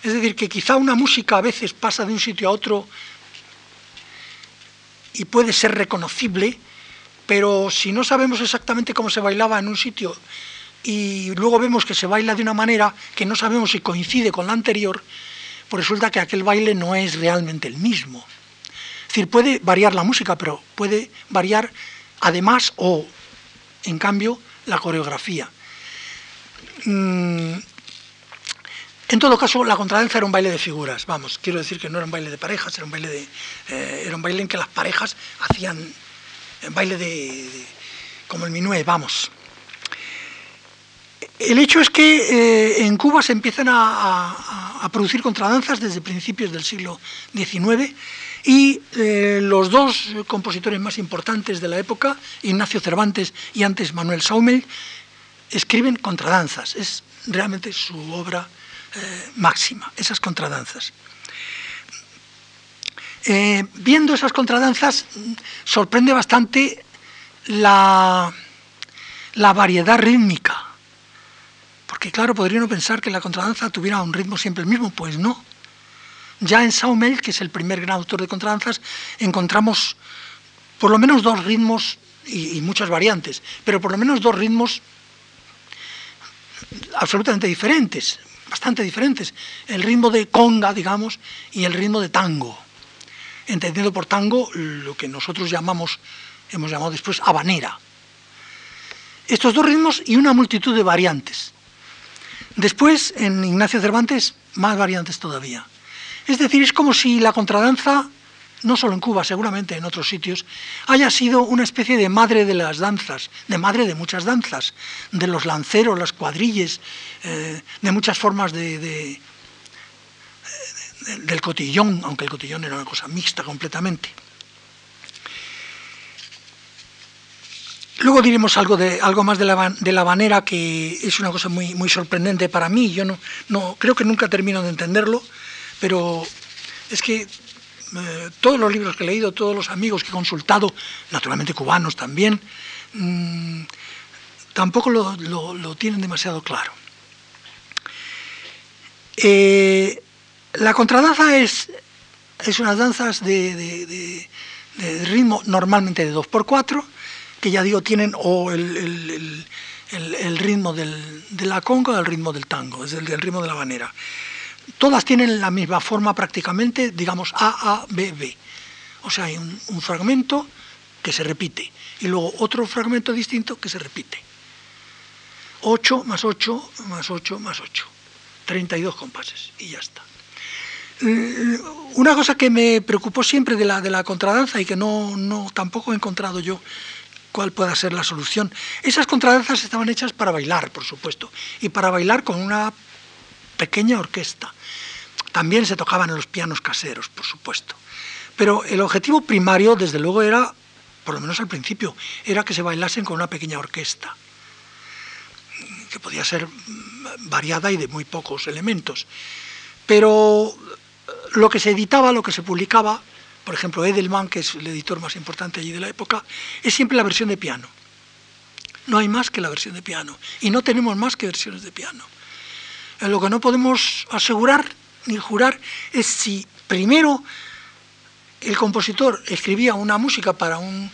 Es decir, que quizá una música a veces pasa de un sitio a otro y puede ser reconocible, pero si no sabemos exactamente cómo se bailaba en un sitio y luego vemos que se baila de una manera que no sabemos si coincide con la anterior, pues resulta que aquel baile no es realmente el mismo. Decir, puede variar la música, pero puede variar además o, en cambio, la coreografía. Mm, en todo caso, la contradanza era un baile de figuras, vamos, quiero decir que no era un baile de parejas, era un baile, de, eh, era un baile en que las parejas hacían un baile de, como el minué, vamos. El hecho es que eh, en Cuba se empiezan a, producir contradanzas desde principios del siglo XIX y eh, los dos compositores más importantes de la época, Ignacio Cervantes y antes Manuel Saumel, escriben contradanzas. Es realmente su obra eh, máxima, esas contradanzas. viendo esas contradanzas, sorprende bastante la, la variedad rítmica porque claro, podría uno pensar que la contradanza tuviera un ritmo siempre el mismo, pues no. Ya en Saumel, que es el primer gran autor de contradanzas, encontramos por lo menos dos ritmos y, muchas variantes, pero por lo menos dos ritmos absolutamente diferentes, bastante diferentes. El ritmo de conga, digamos, y el ritmo de tango. Entendiendo por tango lo que nosotros llamamos, hemos llamado después habanera. Estos dos ritmos y una multitud de variantes. Después, en Ignacio Cervantes, más variantes todavía. Es decir, es como si la contradanza, no solo en Cuba, seguramente en otros sitios, haya sido una especie de madre de las danzas, de madre de muchas danzas, de los lanceros, las cuadrilles, eh, de muchas formas de, del cotillón, aunque el cotillón era una cosa mixta completamente. Luego diremos algo, de, algo más de la, de banera, que es una cosa muy, muy sorprendente para mí. Yo no, no, creo que nunca termino de entenderlo, pero es que eh, todos los libros que he leído, todos los amigos que he consultado, naturalmente cubanos también, mm, tampoco lo, tienen demasiado claro. Eh, la contradanza es, es unas danzas de, de ritmo normalmente de 2x4, que ya digo, tienen o el, ritmo de la conga o el ritmo del tango, es el, ritmo de la banera. Todas tienen la misma forma prácticamente, digamos A, A, B, B. O sea, hay un, fragmento que se repite y luego otro fragmento distinto que se repite. 8 más 8 más 8 más 8. 32 compases y ya está. Una cosa que me preocupó siempre de la, de la contradanza y que no, no tampoco he encontrado yo cuál pueda ser la solución. Esas contradanzas estaban hechas para bailar, por supuesto, y para bailar con una pequeña orquesta. También se tocaban en los pianos caseros, por supuesto. Pero el objetivo primario, desde luego, era, por lo menos al principio, era que se bailasen con una pequeña orquesta, que podía ser variada y de muy pocos elementos. Pero lo que se editaba, lo que se publicaba, por ejemplo, Edelman, que es el editor más importante allí de la época, es siempre la versión de piano. No hay más que la versión de piano. Y no tenemos más que versiones de piano. Eh, lo que no podemos asegurar ni jurar es si primero el compositor escribía una música para un,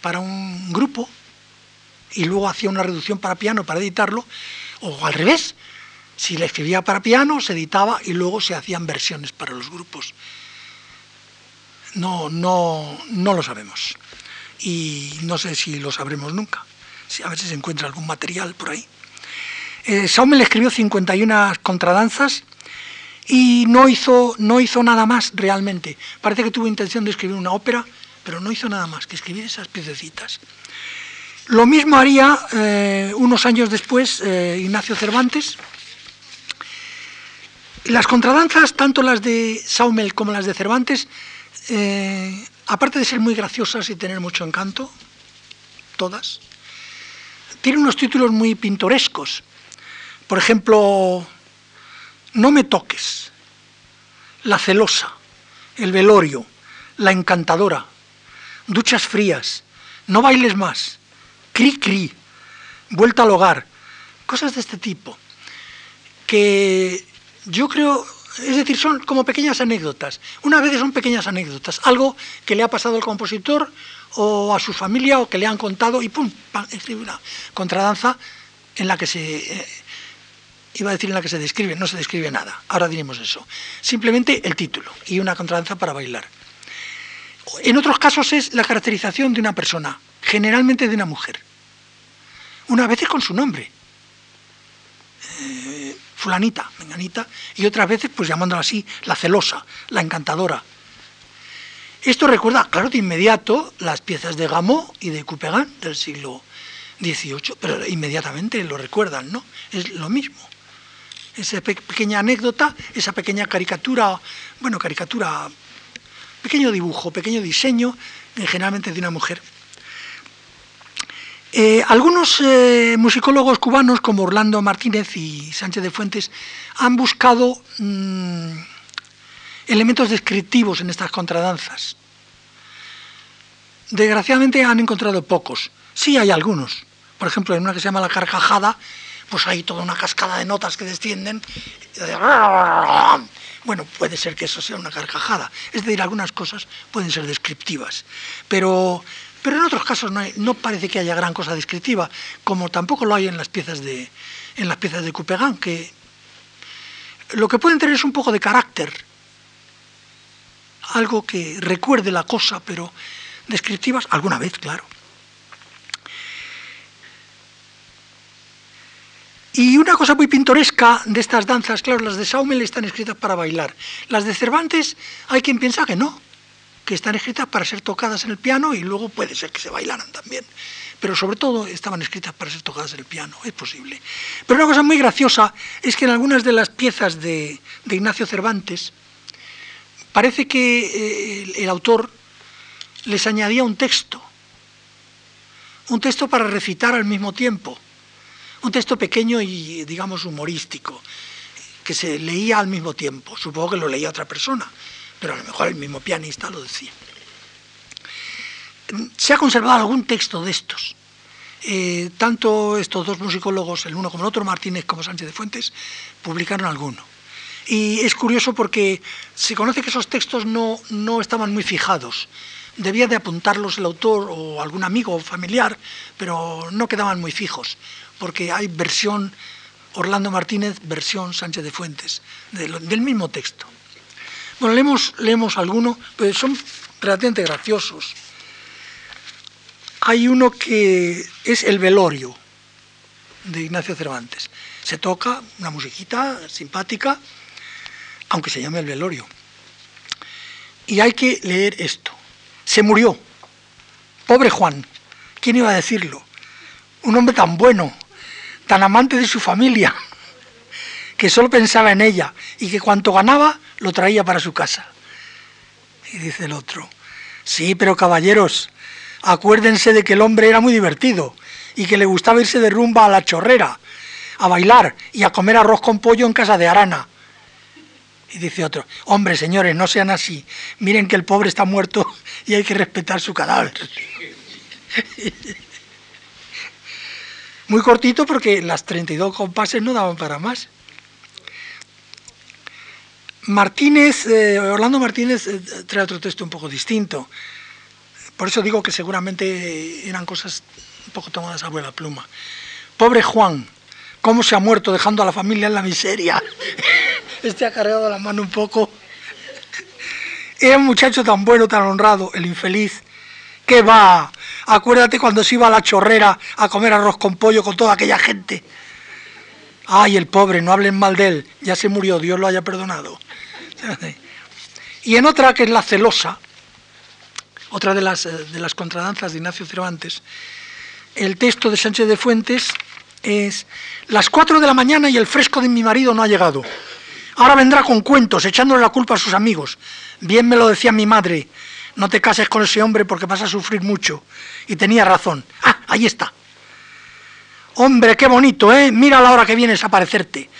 para un grupo y luego hacía una reducción para piano para editarlo, o al revés, si le escribía para piano, se editaba y luego se hacían versiones para los grupos no, no, no lo sabemos. Y no sé si lo sabremos nunca. Si a si se encuentra algún material por ahí. Eh, Saumel escribió 51 contradanzas y no hizo, no hizo nada más realmente. Parece que tuvo intención de escribir una ópera, pero no hizo nada más que escribir esas piececitas. Lo mismo haría eh, unos años después eh, Ignacio Cervantes. Las contradanzas, tanto las de Saumel como las de Cervantes, eh, aparte de ser muy graciosas y tener mucho encanto, todas, tienen unos títulos muy pintorescos. Por ejemplo, No me toques, La celosa, El velorio, La encantadora, Duchas frías, No bailes más, Cri cri, Vuelta al hogar, cosas de este tipo, que yo creo es decir, son como pequeñas anécdotas. Una vez son pequeñas anécdotas, algo que le ha pasado al compositor o a su familia o que le han contado y pum, escribe una contradanza en la que se eh, iba a decir en la que se describe, no se describe nada. Ahora diremos eso. Simplemente el título y una contradanza para bailar. En otros casos es la caracterización de una persona, generalmente de una mujer. Una vez con su nombre. Eh, fulanita, menganita, y otras veces pues llamándola así, la celosa, la encantadora. Esto recuerda, claro, de inmediato las piezas de Gameau y de Couperin del siglo 18, pero inmediatamente lo recuerdan, ¿no? Es lo mismo. Esa pequeña anécdota, esa pequeña caricatura, bueno, caricatura, pequeño dibujo, pequeño diseño, eh, generalmente de una mujer. Eh, algunos eh, musicólogos cubanos como Orlando Martínez y Sánchez de Fuentes han buscado mm, elementos descriptivos en estas contradanzas. Desgraciadamente han encontrado pocos. Sí hay algunos. Por ejemplo, en una que se llama La Carcajada, pues hay toda una cascada de notas que descienden. Bueno, puede ser que eso sea una carcajada. Es decir, algunas cosas pueden ser descriptivas. Pero, pero en otros casos no, parece que haya gran cosa descriptiva, como tampoco lo hay en las piezas de, en las piezas de Couperin, que lo que pueden tener es un poco de carácter, algo que recuerde la cosa, pero descriptivas, alguna vez, claro. Y una cosa muy pintoresca de estas danzas, claro, las de Saumel están escritas para bailar. Las de Cervantes hay quien piensa que no, que están escritas para ser tocadas en el piano y luego puede ser que se bailaran también. Pero sobre todo estaban escritas para ser tocadas en el piano, es posible. Pero una cosa muy graciosa es que en algunas de las piezas de, Ignacio Cervantes parece que eh, el autor les añadía un texto, un texto para recitar al mismo tiempo, un texto pequeño y, digamos, humorístico, que se leía al mismo tiempo. Supongo que lo leía otra persona, pero a lo mejor el mismo pianista lo decía. Se ha conservado algún texto de estos. Eh, tanto estos dos musicólogos, el uno como el otro, Martínez como Sánchez de Fuentes, publicaron alguno. Y es curioso porque se conoce que esos textos no, no estaban muy fijados debía de apuntarlos el autor o algún amigo o familiar, pero no quedaban muy fijos, porque hay versión Orlando Martínez, versión Sánchez de Fuentes, del mismo texto. Bueno, leemos, leemos algunos, pero son relativamente graciosos. Hay uno que es el velorio de Ignacio Cervantes. Se toca una musiquita simpática, aunque se llame el velorio. Y hay que leer esto se murió. Pobre Juan, ¿quién iba a decirlo? Un hombre tan bueno, tan amante de su familia, que solo pensaba en ella y que cuanto ganaba lo traía para su casa. Y dice el otro, sí, pero caballeros, acuérdense de que el hombre era muy divertido y que le gustaba irse de rumba a la chorrera, a bailar y a comer arroz con pollo en casa de Arana. Y dice otro, hombre, señores, no sean así. Miren que el pobre está muerto y hay que respetar su cadáver. Muy cortito porque las 32 compases no daban para más. Martínez, eh, Orlando Martínez eh, trae otro texto un poco distinto. Por eso digo que seguramente eran cosas un poco tomadas a buena pluma. Pobre Juan, cómo se ha muerto dejando a la familia en la miseria. este ha cargado la mano un poco. Era un muchacho tan bueno, tan honrado, el infeliz. ¿Qué va? Acuérdate cuando se iba a la chorrera a comer arroz con pollo con toda aquella gente. Ay, el pobre, no hablen mal de él, ya se murió, Dios lo haya perdonado. Y en otra, que es la celosa, otra de las, de las contradanzas de Ignacio Cervantes, el texto de Sánchez de Fuentes es las cuatro de la mañana y el fresco de mi marido no ha llegado. Ahora vendrá con cuentos, echándole la culpa a sus amigos. Bien me lo decía mi madre, no te cases con ese hombre porque vas a sufrir mucho. Y tenía razón. Ah, ahí está. Hombre, qué bonito, ¿eh? Mira la hora que vienes a aparecerte.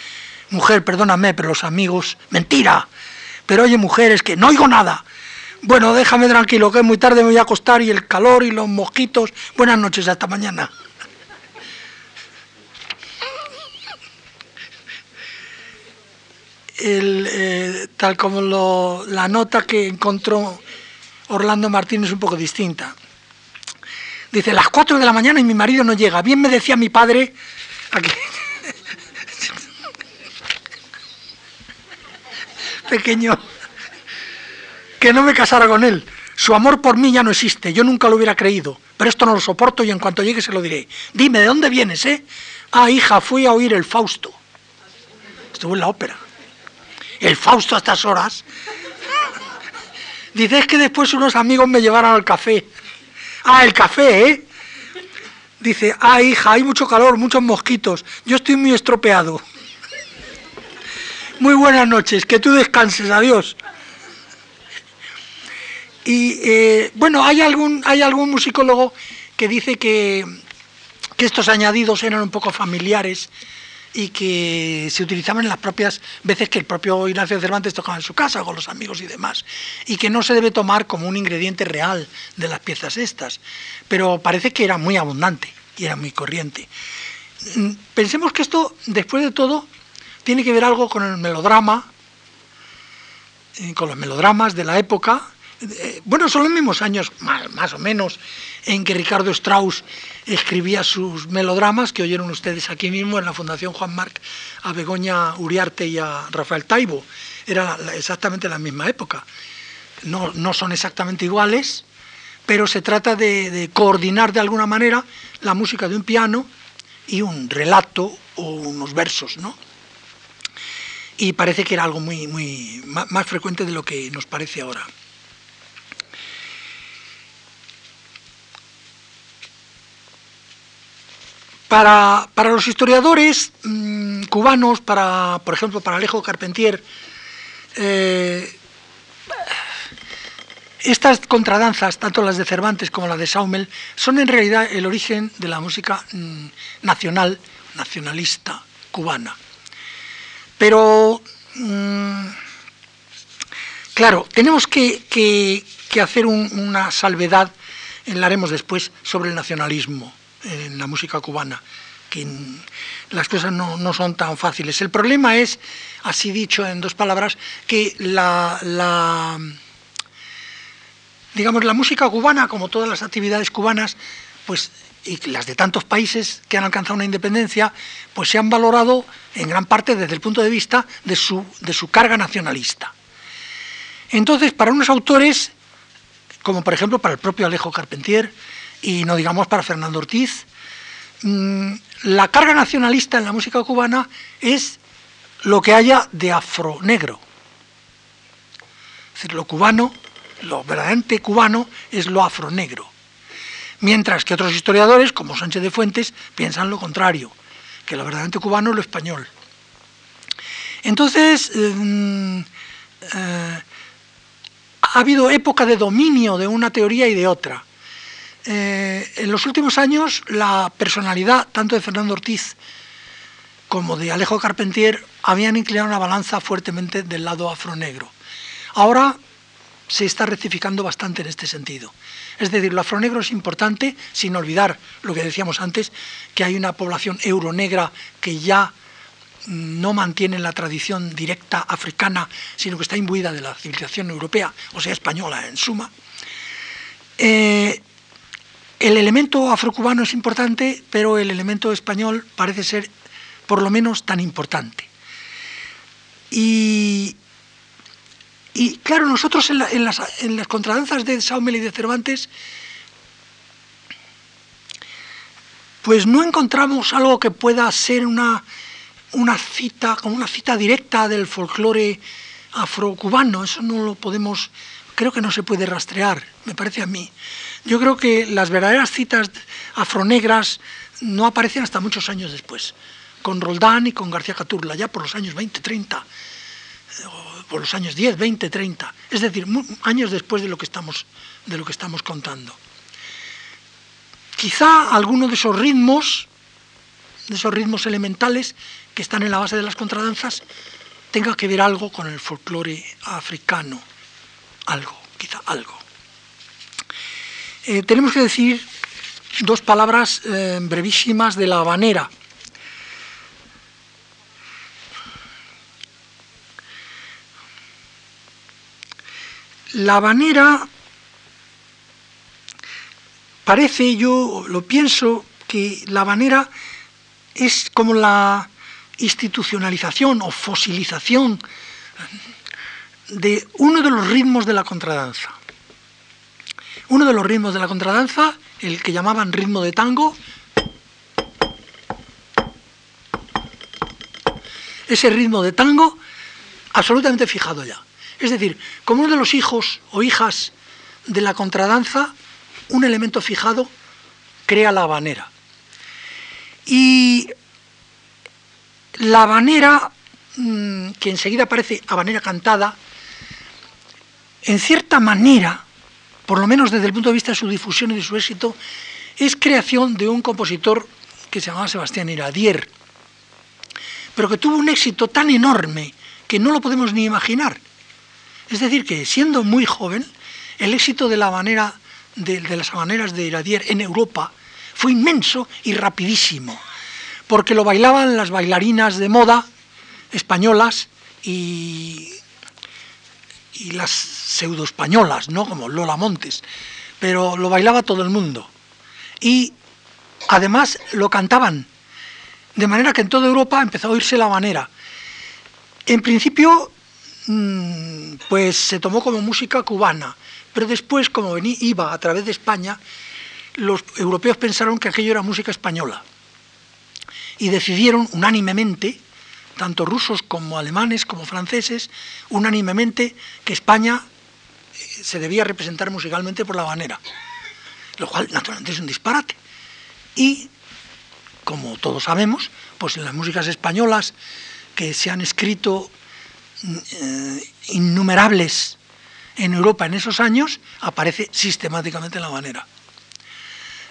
Mujer, perdóname, pero los amigos... Mentira. Pero oye, mujer, es que no oigo nada. Bueno, déjame tranquilo, que es muy tarde, me voy a acostar y el calor y los mosquitos. Buenas noches, hasta mañana. Eh, tal como la nota que encontró Orlando Martín es un poco distinta. Dice, las 4 de la mañana y mi marido no llega. Bien me decía mi padre... Pequeño. Que no me casara con él. Su amor por mí ya no existe. Yo nunca lo hubiera creído. Pero esto no lo soporto y en cuanto llegue se lo diré. Dime, ¿de dónde vienes, eh? Ah, hija, fui a oír el Fausto. Estuvo en la ópera el Fausto a estas horas. Dices que después unos amigos me llevaron al café. Ah, el café, ¿eh? Dice, ah, hija, hay mucho calor, muchos mosquitos. Yo estoy muy estropeado. Muy buenas noches, que tú descanses, adiós. Y eh, bueno, hay algún, hay algún musicólogo que dice que, que estos añadidos eran un poco familiares y que se utilizaban en las propias veces que el propio Ignacio Cervantes tocaba en su casa con los amigos y demás, y que no se debe tomar como un ingrediente real de las piezas estas, pero parece que era muy abundante y era muy corriente. Mm, pensemos que esto, después de todo, tiene que ver algo con el melodrama, eh, con los melodramas de la época, eh, bueno, son los mismos años, más, o menos, en que Ricardo Strauss escribía sus melodramas, que oyeron ustedes aquí mismo en la Fundación Juan Marc, a Begoña Uriarte y a Rafael Taibo. Era exactamente la misma época. No, no, son exactamente iguales, pero se trata de, de coordinar de alguna manera la música de un piano y un relato o unos versos, ¿no? Y parece que era algo muy, muy más frecuente de lo que nos parece ahora. Para, los historiadores mm, cubanos, para, por ejemplo, para Alejo Carpentier, eh, estas contradanzas, tanto las de Cervantes como las de Saumel, son en realidad el origen de la música mm, nacional, nacionalista cubana. Pero, mm, claro, tenemos que, hacer una salvedad, la haremos después, sobre el nacionalismo en la música cubana, que las cosas no, son tan fáciles. El problema es, así dicho en dos palabras, que la, digamos, la música cubana, como todas las actividades cubanas, pues y las de tantos países que han alcanzado una independencia, pues se han valorado en gran parte desde el punto de vista de su, de su carga nacionalista. Entonces, para unos autores, como por ejemplo para el propio Alejo Carpentier, y no digamos para Fernando Ortiz, mm, la carga nacionalista en la música cubana es lo que haya de afro-negro. Es decir, lo cubano, lo verdaderamente cubano es lo afro-negro. Mientras que otros historiadores, como Sánchez de Fuentes, piensan lo contrario, que lo verdaderamente cubano es lo español. Entonces, mm, eh, ha habido época de dominio de una teoría y de otra. Eh, en los últimos años la personalidad tanto de Fernando Ortiz como de Alejo Carpentier habían inclinado la balanza fuertemente del lado afronegro. Ahora se está rectificando bastante en este sentido. Es decir, lo afronegro es importante, sin olvidar lo que decíamos antes, que hay una población euronegra que ya no mantiene la tradición directa africana, sino que está imbuida de la civilización europea, o sea, española en suma. Eh, el elemento afrocubano es importante, pero el elemento español parece ser por lo menos tan importante. Y, claro, nosotros en, las, contradanzas de Saumel y de Cervantes, pues no encontramos algo que pueda ser una, una cita, como una cita directa del folclore afrocubano. Eso no lo podemos, creo que no se puede rastrear, me parece a mí. Yo creo que las verdaderas citas afronegras no aparecen hasta muchos años después, con Roldán y con García Caturla, ya por los años 20, 30, por los años 10, 20, 30, es decir, años después de lo que estamos, de lo que estamos contando. Quizá alguno de esos ritmos, de esos ritmos elementales que están en la base de las contradanzas, tenga que ver algo con el folclore africano, algo, quizá algo. Eh, tenemos que decir dos palabras eh, brevísimas de la habanera. La habanera parece, yo lo pienso, que la habanera es como la institucionalización o fosilización de uno de los ritmos de la contradanza. Uno de los ritmos de la contradanza, el que llamaban ritmo de tango, ese ritmo de tango absolutamente fijado ya. Es decir, como uno de los hijos o hijas de la contradanza, un elemento fijado crea la habanera. Y la habanera, mm, que enseguida aparece habanera cantada, en cierta manera, por lo menos desde el punto de vista de su difusión y de su éxito, es creación de un compositor que se llamaba Sebastián Iradier, pero que tuvo un éxito tan enorme que no lo podemos ni imaginar. Es decir, que siendo muy joven, el éxito de, la manera, de, las habaneras de Iradier en Europa fue inmenso y rapidísimo, porque lo bailaban las bailarinas de moda españolas y, y las pseudo españolas, ¿no? como Lola Montes, pero lo bailaba todo el mundo. Y además lo cantaban, de manera que en toda Europa empezó a oírse la habanera. En principio, pues se tomó como música cubana, pero después, como venía, iba a través de España, los europeos pensaron que aquello era música española y decidieron unánimemente, tanto rusos como alemanes como franceses, unánimemente que España eh, se debía representar musicalmente por la habanera, lo cual naturalmente es un disparate. Y, como todos sabemos, pues en las músicas españolas que se han escrito mm, eh, innumerables en Europa en esos años, aparece sistemáticamente la habanera.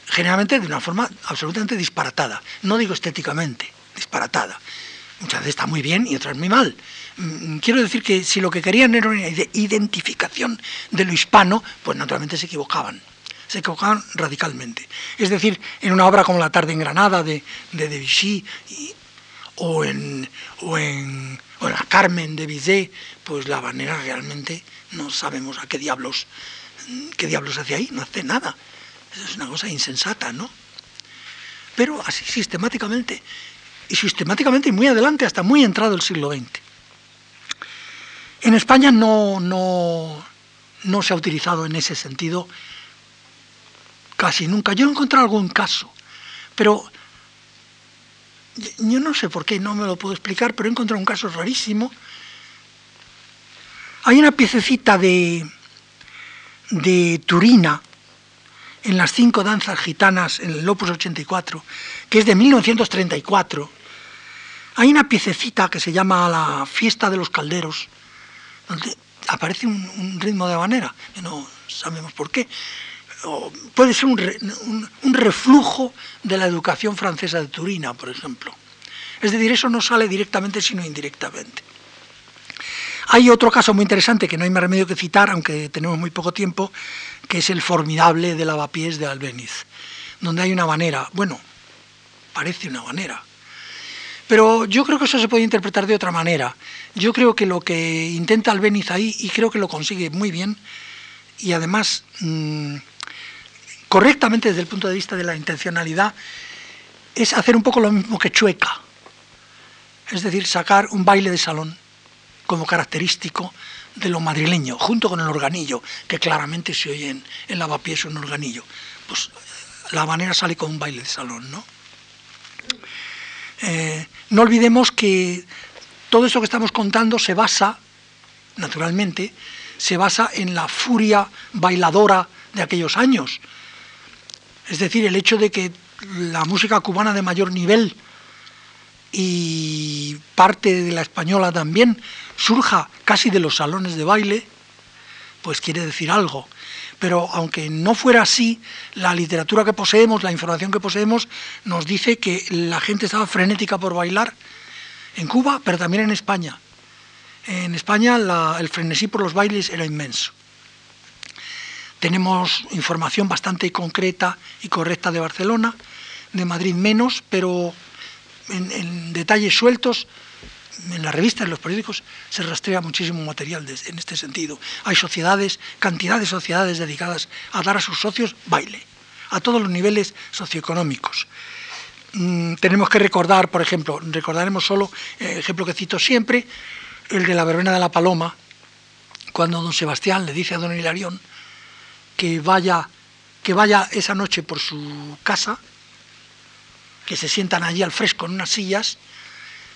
Generalmente de una forma absolutamente disparatada. No digo estéticamente, disparatada. Muchas veces está muy bien y otras muy mal. Mm, quiero decir que si lo que querían era una identificación de lo hispano, pues naturalmente se equivocaban. Se equivocaban radicalmente. Es decir, en una obra como La tarde en Granada de, de Debussy o, en, o, en, o La Carmen de Bizet, pues la habanera realmente no sabemos a qué diablos, qué diablos hace ahí, no hace nada. Es una cosa insensata, ¿no? Pero así sistemáticamente, y sistemáticamente y muy adelante, hasta muy entrado el siglo XX. En España no, no, no se ha utilizado en ese sentido casi nunca. Yo he encontrado algún caso, pero yo no sé por qué, no me lo puedo explicar, pero he encontrado un caso rarísimo hay una piececita de, de Turina en las cinco danzas gitanas en el Opus 84, que es de 1934. Hay una piececita que se llama La fiesta de los calderos, donde aparece un, ritmo de habanera, que no sabemos por qué. Puede ser un, un reflujo de la educación francesa de Turina, por ejemplo. Es decir, eso no sale directamente, sino indirectamente. Hay otro caso muy interesante que no hay más remedio que citar, aunque tenemos muy poco tiempo, que es el formidable de lavapiés de Albéniz, donde hay una manera, bueno, parece una manera, pero yo creo que eso se puede interpretar de otra manera. Yo creo que lo que intenta Albéniz ahí, y creo que lo consigue muy bien, y además mm, correctamente desde el punto de vista de la intencionalidad, es hacer un poco lo mismo que Chueca, es decir, sacar un baile de salón como característico de lo madrileño, junto con el organillo, que claramente se oye en, en lavapiés un organillo. Pues la manera sale con un baile de salón, ¿no? Eh, no olvidemos que todo eso que estamos contando se basa, naturalmente, se basa en la furia bailadora de aquellos años. Es decir, el hecho de que la música cubana de mayor nivel y parte de la española también surja casi de los salones de baile, pues quiere decir algo. Pero aunque no fuera así, la literatura que poseemos, la información que poseemos, nos dice que la gente estaba frenética por bailar en Cuba, pero también en España. En España el frenesí por los bailes era inmenso. Tenemos información bastante concreta y correcta de Barcelona, de Madrid menos, pero en, detalles sueltos, en las revistas, en los periódicos, se rastrea muchísimo material en este sentido. Hay sociedades, cantidad de sociedades dedicadas a dar a sus socios baile, a todos los niveles socioeconómicos. Mm, tenemos que recordar, por ejemplo, recordaremos solo, eh, ejemplo que cito siempre, el de la verbena de la paloma, cuando don Sebastián le dice a don Hilarión que vaya, que vaya esa noche por su casa que se sientan allí al fresco en unas sillas,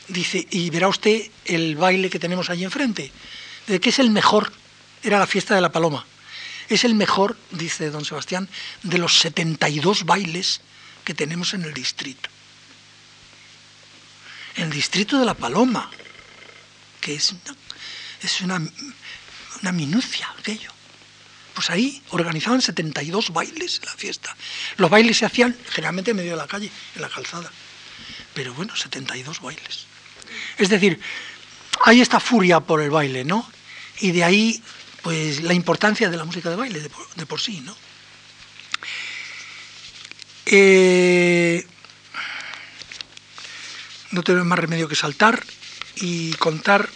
dice, y verá usted el baile que tenemos allí enfrente, de que es el mejor, era la fiesta de la paloma, es el mejor, dice don Sebastián, de los 72 bailes que tenemos en el distrito. el distrito de La Paloma, que es es una, una minucia aquello. Pues ahí organizaban 72 bailes en la fiesta. Los bailes se hacían generalmente en medio de la calle, en la calzada. Pero bueno, 72 bailes. Es decir, hay esta furia por el baile, ¿no? Y de ahí, pues, la importancia de la música de baile, de por, sí, ¿no? Eh, no tenemos más remedio que saltar y contar.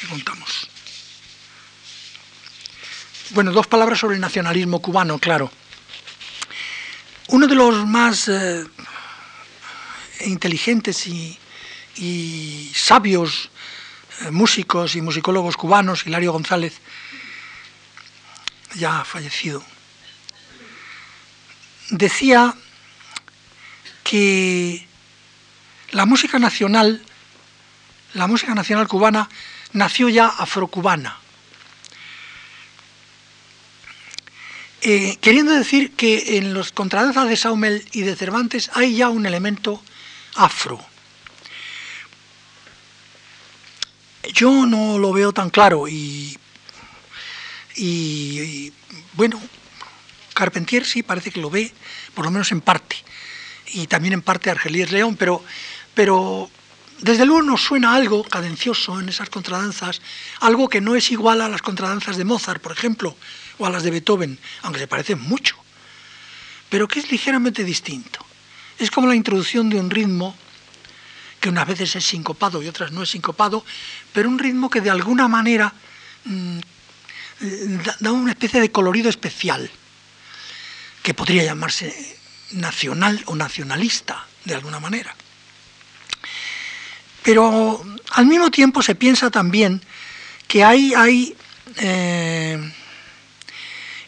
¿Qué contamos? Bueno, dos palabras sobre el nacionalismo cubano, claro. Uno de los más eh, inteligentes y, sabios eh, músicos y musicólogos cubanos, Hilario González, ya fallecido, decía que la música nacional, la música nacional cubana, nació ya afrocubana. Eh, queriendo decir que en los contradanzas de Saumel y de Cervantes hay ya un elemento afro. Yo no lo veo tan claro y, y, bueno, Carpentier sí parece que lo ve, por lo menos en parte, y también en parte Argelíes León, pero, pero desde luego nos suena algo cadencioso en esas contradanzas, algo que no es igual a las contradanzas de Mozart, por ejemplo, o a las de Beethoven, aunque se parecen mucho, pero que es ligeramente distinto. Es como la introducción de un ritmo que unas veces es sincopado y otras no es sincopado, pero un ritmo que de alguna manera mm, da una especie de colorido especial, que podría llamarse nacional o nacionalista, de alguna manera. Pero al mismo tiempo se piensa también que hay, hay eh,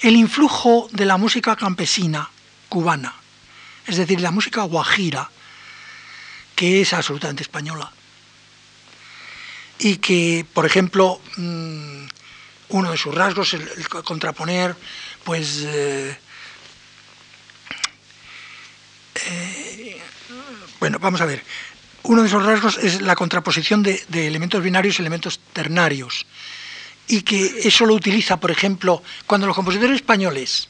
el influjo de la música campesina cubana, es decir, la música guajira, que es absolutamente española. Y que, por ejemplo, mm, uno de sus rasgos es el, contraponer, pues, eh, eh, bueno, vamos a ver, uno de esos rasgos es la contraposición de, de elementos binarios y elementos ternarios y que eso lo utiliza, por ejemplo, cuando los compositores españoles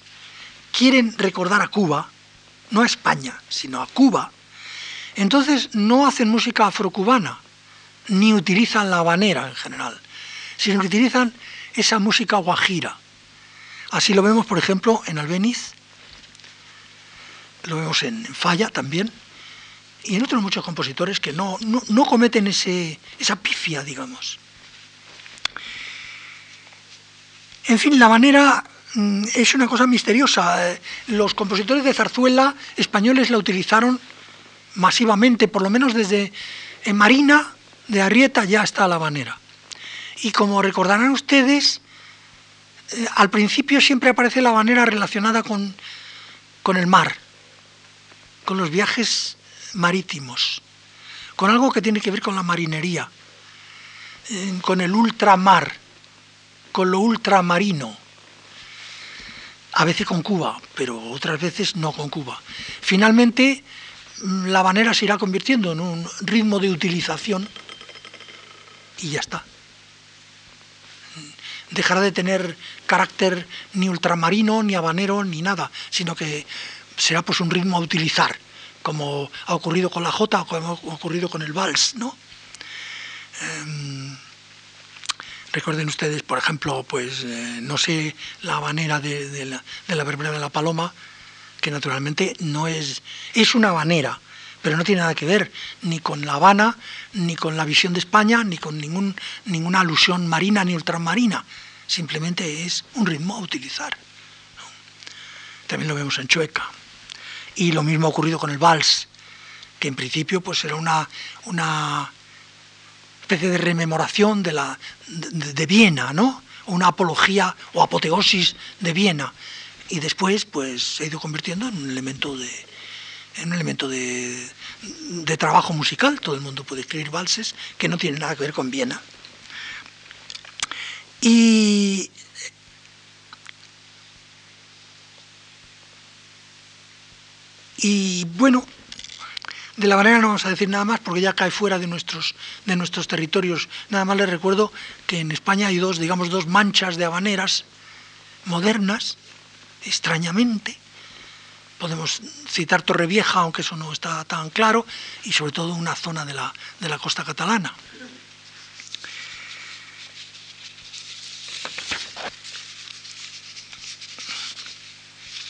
quieren recordar a Cuba, no a España, sino a Cuba, entonces no hacen música afrocubana, ni utilizan la habanera en general, sino que utilizan esa música guajira. Así lo vemos, por ejemplo, en Albeniz, lo vemos en Falla también, y en otros muchos compositores que no, no, cometen ese, esa pifia, digamos. En fin, la manera mm, es una cosa misteriosa. Eh, los compositores de zarzuela españoles la utilizaron masivamente, por lo menos desde en Marina de Arrieta ya está la habanera. Y como recordarán ustedes, eh, al principio siempre aparece la habanera relacionada con, con el mar, con los viajes marítimos, con algo que tiene que ver con la marinería, eh, con el ultramar con lo ultramarino, a veces con Cuba, pero otras veces no con Cuba. Finalmente, mm, la banera se irá convirtiendo en un ritmo de utilización y ya está. Dejará de tener carácter ni ultramarino, ni habanero, ni nada, sino que será pues un ritmo a utilizar, como ha ocurrido con la jota, como ha ocurrido con el vals, ¿no? Em, Recuerden ustedes, por ejemplo, pues eh, no sé, la habanera de, la, de la verbena de la paloma, que naturalmente no es, es una habanera, pero no tiene nada que ver ni con La Habana, ni con la visión de España, ni con ningún, ninguna alusión marina ni ultramarina. Simplemente es un ritmo a utilizar. También lo vemos en Chueca. Y lo mismo ha ocurrido con el vals, que en principio pues era una, una especie de rememoración de, la, de, Viena, ¿no? Una apología o apoteosis de Viena. Y después, pues, se ha ido convirtiendo en un elemento de, en un elemento de, de trabajo musical. Todo el mundo puede escribir valses que no tienen nada que ver con Viena. Y y bueno, De la banera no vamos a decir nada más porque ya cae fuera de nuestros, de nuestros territorios. Nada más les recuerdo que en España hay dos, digamos, dos manchas de habaneras modernas, extrañamente. Podemos citar Torrevieja, aunque eso no está tan claro, y sobre todo una zona de la, de la costa catalana.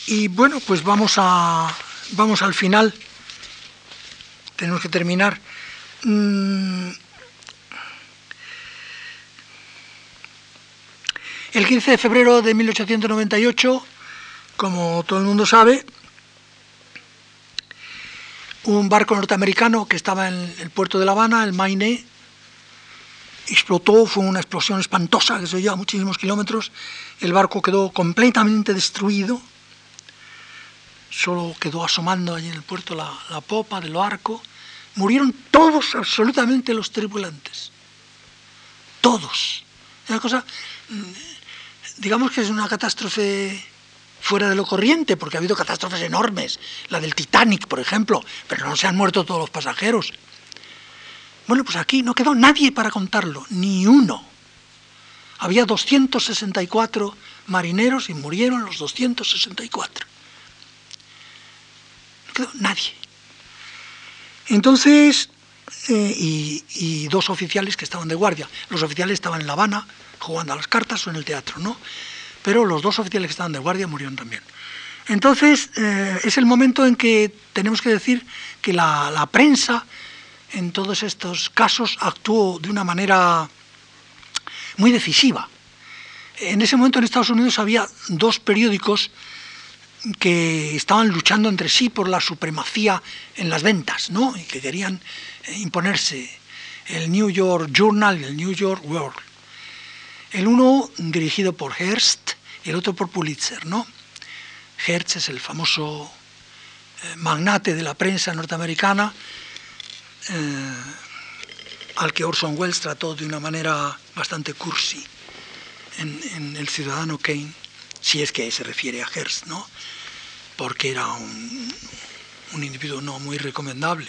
Y bueno, pues vamos, a, vamos al final. Tenemos que terminar. Mm. El 15 de febrero de 1898, como todo el mundo sabe, un barco norteamericano que estaba en el puerto de La Habana, el Maine, explotó, fue una explosión espantosa que se oyó a muchísimos kilómetros, el barco quedó completamente destruido, solo quedó asomando allí en el puerto la, popa del barco. Murieron todos, absolutamente los tripulantes. Todos. Una cosa, mm, digamos que es una catástrofe fuera de lo corriente, porque ha habido catástrofes enormes, la del Titanic, por ejemplo, pero no se han muerto todos los pasajeros. Bueno, pues aquí no quedó nadie para contarlo, ni uno. Había 264 marineros y murieron los 264 nadie. Entonces, eh, y, dos oficiales que estaban de guardia. Los oficiales estaban en La Habana jugando a las cartas o en el teatro, ¿no? Pero los dos oficiales que estaban de guardia murieron también. Entonces, eh, es el momento en que tenemos que decir que la, la prensa en todos estos casos actuó de una manera muy decisiva. En ese momento en Estados Unidos había dos periódicos que estaban luchando entre sí por la supremacía en las ventas, ¿no? Y que querían eh, imponerse el New York Journal y el New York World. El uno dirigido por Hearst y el otro por Pulitzer, ¿no? Hearst es el famoso eh, magnate de la prensa norteamericana, eh, al que Orson Welles trató de una manera bastante cursi en, en El Ciudadano Kane si es que se refiere a Hearst, ¿no? porque era un, individuo no muy recomendable.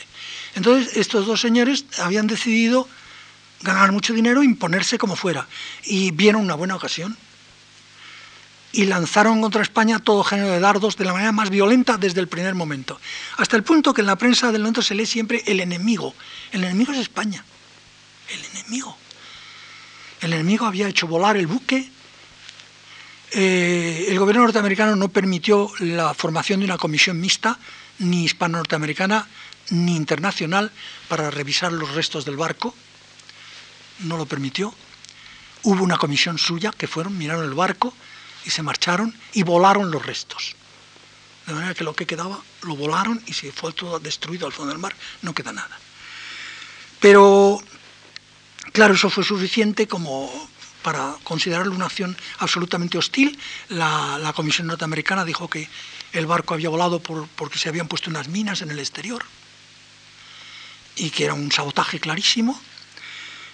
Entonces, estos dos señores habían decidido ganar mucho dinero, imponerse como fuera, y vieron una buena ocasión. Y lanzaron contra España todo género de dardos de la manera más violenta desde el primer momento. Hasta el punto que en la prensa del momento se lee siempre el enemigo. El enemigo es España. El enemigo. El enemigo había hecho volar el buque, eh, el gobierno norteamericano no permitió la formación de una comisión mixta, ni hispano-norteamericana, ni internacional, para revisar los restos del barco. No lo permitió. Hubo una comisión suya que fueron, miraron el barco y se marcharon y volaron los restos. De manera que lo que quedaba lo volaron y se fue todo destruido al fondo del mar, no queda nada. Pero, claro, eso fue suficiente como para considerarlo una acción absolutamente hostil. La, Comisión Norteamericana dijo que el barco había volado porque se habían puesto unas minas en el exterior y que era un sabotaje clarísimo.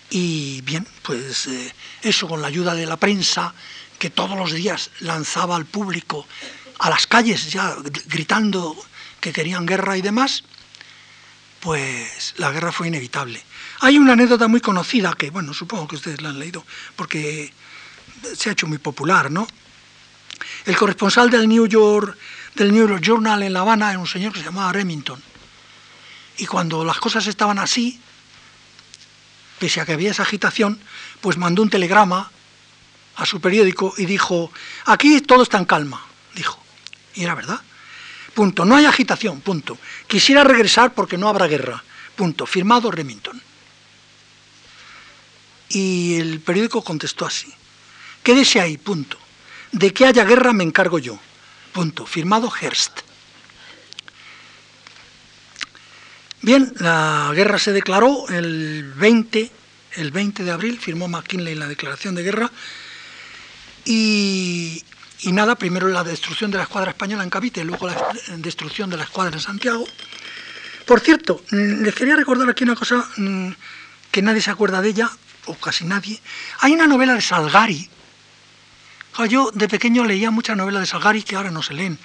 Y bien, pues eh, eso con la ayuda de la prensa, que todos los días lanzaba al público a las calles ya gritando que querían guerra y demás, pues la guerra fue inevitable. Hay una anécdota muy conocida que, bueno, supongo que ustedes la han leído, porque se ha hecho muy popular, ¿no? El corresponsal del New York, del New York Journal en La Habana era un señor que se llamaba Remington. Y cuando las cosas estaban así, pese a que había esa agitación, pues mandó un telegrama a su periódico y dijo, aquí todo está en calma, dijo. Y era verdad. Punto. No hay agitación, punto. Quisiera regresar porque no habrá guerra. Punto. Firmado Remington. Y el periódico contestó así. Quédese ahí, punto. De que haya guerra me encargo yo. Punto. Firmado Hearst. Bien, la guerra se declaró el 20, el 20 de abril, firmó McKinley la declaración de guerra. Y, y nada, primero la destrucción de la escuadra española en Cavite, luego la destrucción de la escuadra en Santiago. Por cierto, mm, les quería recordar aquí una cosa mm, que nadie se acuerda de ella, o casi nadie, hay una novela de Salgari. Yo de pequeño leía muchas novelas de Salgari que ahora no se leen.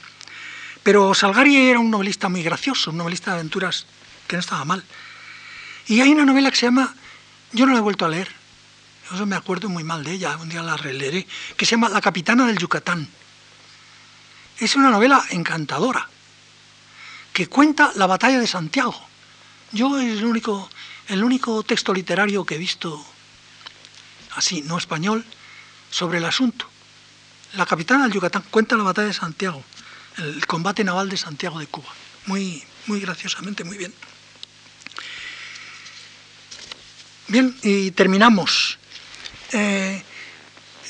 Pero Salgari era un novelista muy gracioso, un novelista de aventuras que no estaba mal. Y hay una novela que se llama, yo no la he vuelto a leer, eso me acuerdo muy mal de ella, un día la releeré, que se llama La Capitana del Yucatán. Es una novela encantadora, que cuenta la batalla de Santiago. Yo es el único, el único texto literario que he visto así, no español, sobre el asunto. La capitana del Yucatán cuenta la batalla de Santiago, el combate naval de Santiago de Cuba. Muy, muy graciosamente, muy bien. Bien, y terminamos. Eh,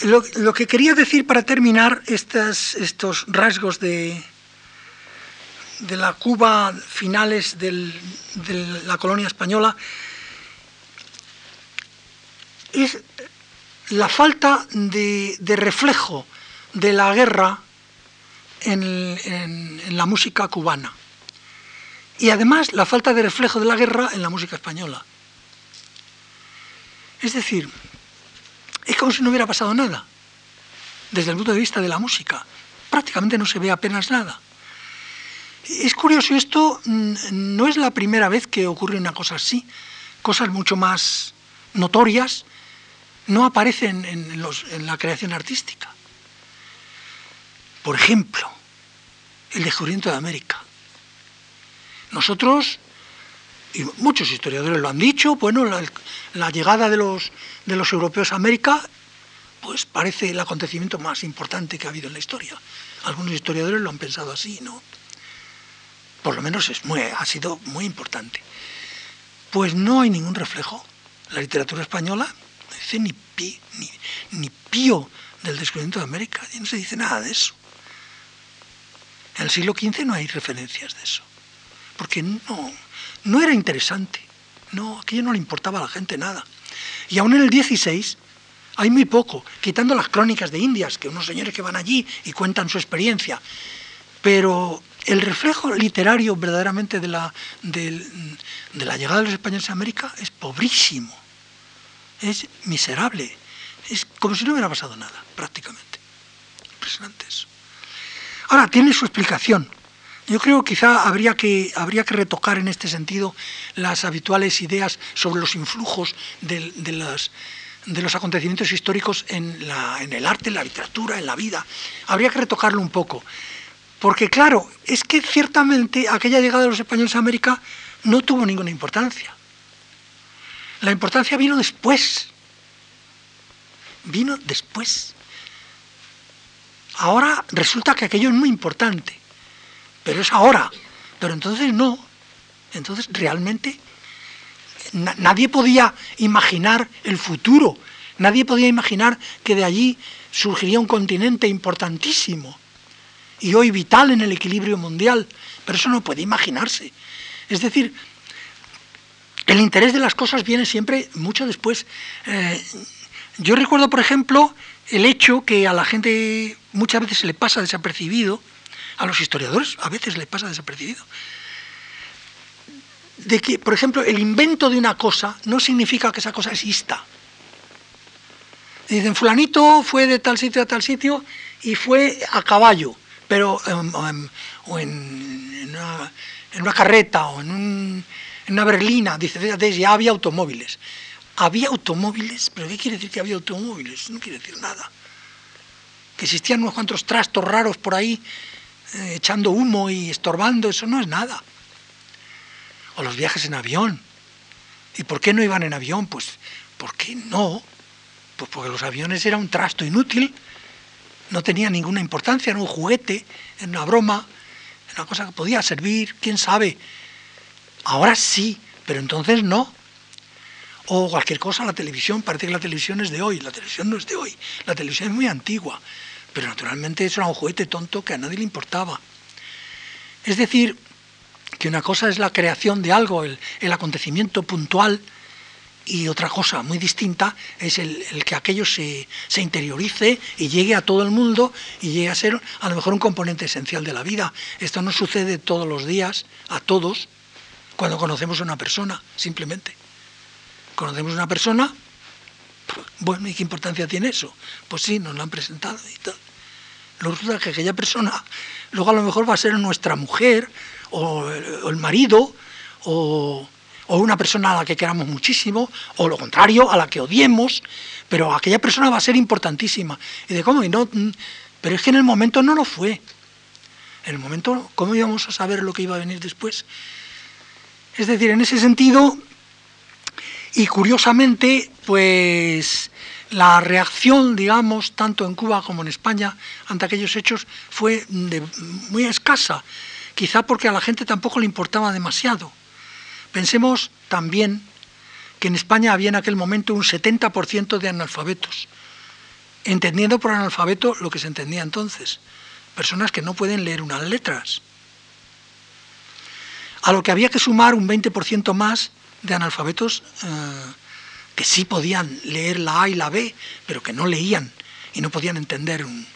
lo, que quería decir para terminar estos rasgos de, de la Cuba finales de la colonia española es la falta de, reflejo de la guerra en, la música cubana. Y además la falta de reflejo de la guerra en la música española. Es decir, es como si no hubiera pasado nada. Desde el punto de vista de la música, prácticamente no se ve apenas nada. Es curioso, esto mm, no es la primera vez que ocurre una cosa así. Cosas mucho más notorias no aparecen en, la creación artística. Por ejemplo, el descubrimiento de América. Nosotros, y muchos historiadores lo han dicho, bueno, la, llegada de los, de los europeos a América, pues parece el acontecimiento más importante que ha habido en la historia. Algunos historiadores lo han pensado así, ¿no? Por lo menos es muy, ha sido muy importante. Pues no hay ningún reflejo. La literatura española dice ni, ni, pío del descubrimiento de América, y no se dice nada de eso. En el siglo XV no hay referencias de eso, porque no, no era interesante, no, aquello no le importaba a la gente nada. Y aún en el XVI hay muy poco, quitando las crónicas de Indias, que unos señores que van allí y cuentan su experiencia, pero el reflejo literario verdaderamente de la, de, la llegada de los españoles a América es pobrísimo, es miserable, es como si no hubiera pasado nada, prácticamente. Impresionante eso. Ahora, tiene su explicación. Yo creo que quizá habría que, habría que retocar en este sentido las habituales ideas sobre los influjos de, de los acontecimientos históricos en, la, en el arte, en la literatura, en la vida. Habría que retocarlo un poco. Porque claro, es que ciertamente aquella llegada de los españoles a América no tuvo ninguna importancia. La importancia vino después. Vino después. Ahora resulta que aquello es muy importante, pero es ahora. Pero entonces no. Entonces realmente nadie podía imaginar el futuro. Nadie podía imaginar que de allí surgiría un continente importantísimo y hoy vital en el equilibrio mundial. Pero eso no puede imaginarse. Es decir, el interés de las cosas viene siempre mucho después. Eh, yo recuerdo, por ejemplo, el hecho que a la gente muchas veces se le pasa desapercibido, a los historiadores a veces le pasa desapercibido, de que, por ejemplo, el invento de una cosa no significa que esa cosa exista. Dicen, fulanito fue de tal sitio a tal sitio y fue a caballo, pero o en, una, carreta o en, una berlina, dice, ya había automóviles. Había automóviles, pero ¿qué quiere decir que había automóviles? No quiere decir nada. Que existían unos cuantos trastos raros por ahí, eh, echando humo y estorbando, eso no es nada. O los viajes en avión. ¿Y por qué no iban en avión? Pues, ¿por qué no? Pues porque los aviones eran un trasto inútil, no tenía ninguna importancia, era un juguete, era una broma, era una cosa que podía servir, quién sabe. Ahora sí, pero entonces no o cualquier cosa, la televisión, parece que la televisión es de hoy, la televisión no es de hoy, la televisión es muy antigua, pero naturalmente eso era un juguete tonto que a nadie le importaba. Es decir, que una cosa es la creación de algo, el, acontecimiento puntual, y otra cosa muy distinta es el, que aquello se, se, interiorice y llegue a todo el mundo y llegue a ser a lo mejor un componente esencial de la vida. Esto no sucede todos los días, a todos, cuando conocemos a una persona, simplemente conocemos una persona, bueno, ¿y qué importancia tiene eso? Pues sí, nos la han presentado y tal. Lo resulta que aquella persona luego a lo mejor va a ser nuestra mujer o el marido o, una persona a la que queramos muchísimo, o lo contrario, a la que odiemos, pero aquella persona va a ser importantísima. Y de cómo, y no, mm, pero es que en el momento no lo fue. En el momento, ¿cómo íbamos a saber lo que iba a venir después? Es decir, en ese sentido, y curiosamente, pues la reacción, digamos, tanto en Cuba como en España ante aquellos hechos fue muy escasa, quizá porque a la gente tampoco le importaba demasiado. Pensemos también que en España había en aquel momento un 70% de analfabetos, entendiendo por analfabeto lo que se entendía entonces, personas que no pueden leer unas letras. A lo que había que sumar un 20% más de analfabetos eh, que sí podían leer la A y la B, pero que no leían y no podían entender un,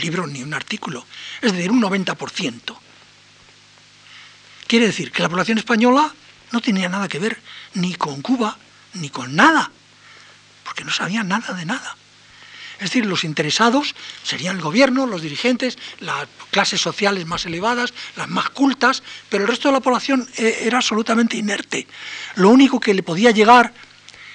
libro ni un artículo. Es decir, un 90%. Quiere decir que la población española no tenía nada que ver ni con Cuba, ni con nada, porque no sabía nada de nada. Es decir, los interesados serían el gobierno, los dirigentes, las clases sociales más elevadas, las más cultas, pero el resto de la población eh, era absolutamente inerte. Lo único que le podía llegar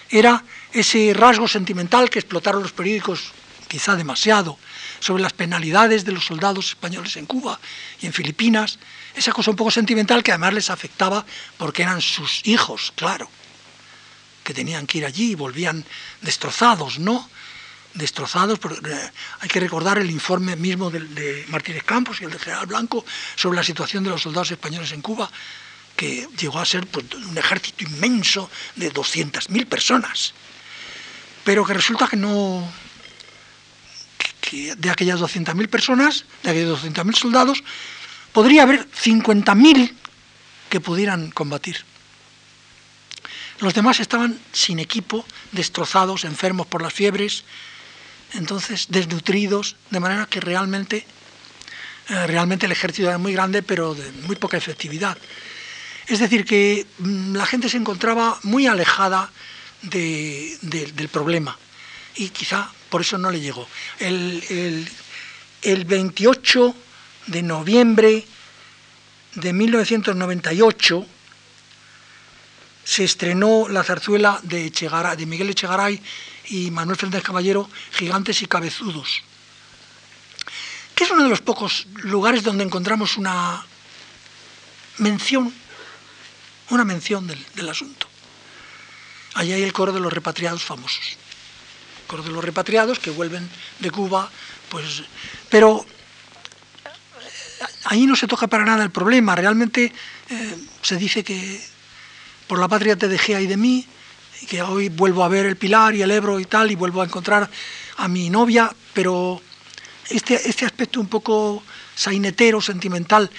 era ese rasgo sentimental que explotaron los periódicos quizá demasiado sobre las penalidades de los soldados españoles en Cuba y en Filipinas, esa cosa un poco sentimental que además les afectaba porque eran sus hijos, claro, que tenían que ir allí y volvían destrozados, ¿no? Destrozados. Eh, hay que recordar el informe mismo de, Martínez Campos y el de General Blanco sobre la situación de los soldados españoles en Cuba, que llegó a ser pues, un ejército inmenso de 200.000 personas. Pero que resulta que no. que de aquellas 200.000 personas, de aquellos 200.000 soldados, podría haber 50.000 que pudieran combatir. Los demás estaban sin equipo, destrozados, enfermos por las fiebres, entonces desnutridos, de manera que realmente, eh, realmente el ejército era muy grande, pero de muy poca efectividad. Es decir, que mm, la gente se encontraba muy alejada del problema y quizá por eso no le llegó. El, el 28 de noviembre de 1998 se estrenó la zarzuela de, de Miguel Echegaray y Manuel Fernández Caballero, Gigantes y Cabezudos, que es uno de los pocos lugares donde encontramos una mención, una mención del, asunto. Allí hay el coro de los repatriados famosos. El coro de los repatriados que vuelven de Cuba, pues. Pero eh, ahí no se toca para nada el problema. Realmente eh, se dice que por la patria te dejé ahí de mí, que hoy vuelvo a ver el Pilar y el Ebro y tal, y vuelvo a encontrar a mi novia, pero este, este aspecto un poco sainetero, sentimental,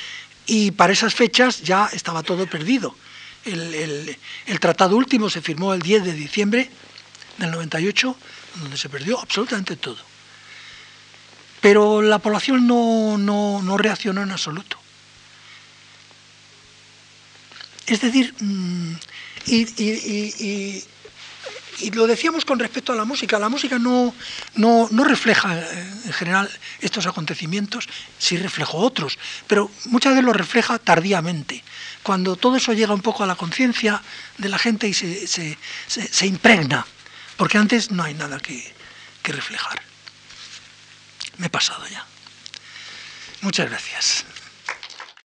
y para esas fechas ya estaba todo perdido. El, tratado último se firmó el 10 de diciembre del 98, donde se perdió absolutamente todo. Pero la población no, no reaccionó en absoluto. Es decir, mm, lo decíamos con respecto a la música, la música no, no, refleja eh, en general estos acontecimientos, sí refleja otros, pero muchas veces lo refleja tardíamente, cuando todo eso llega un poco a la conciencia de la gente y se, impregna, porque antes no hay nada que, que reflejar. Me he pasado ya. Muchas gracias.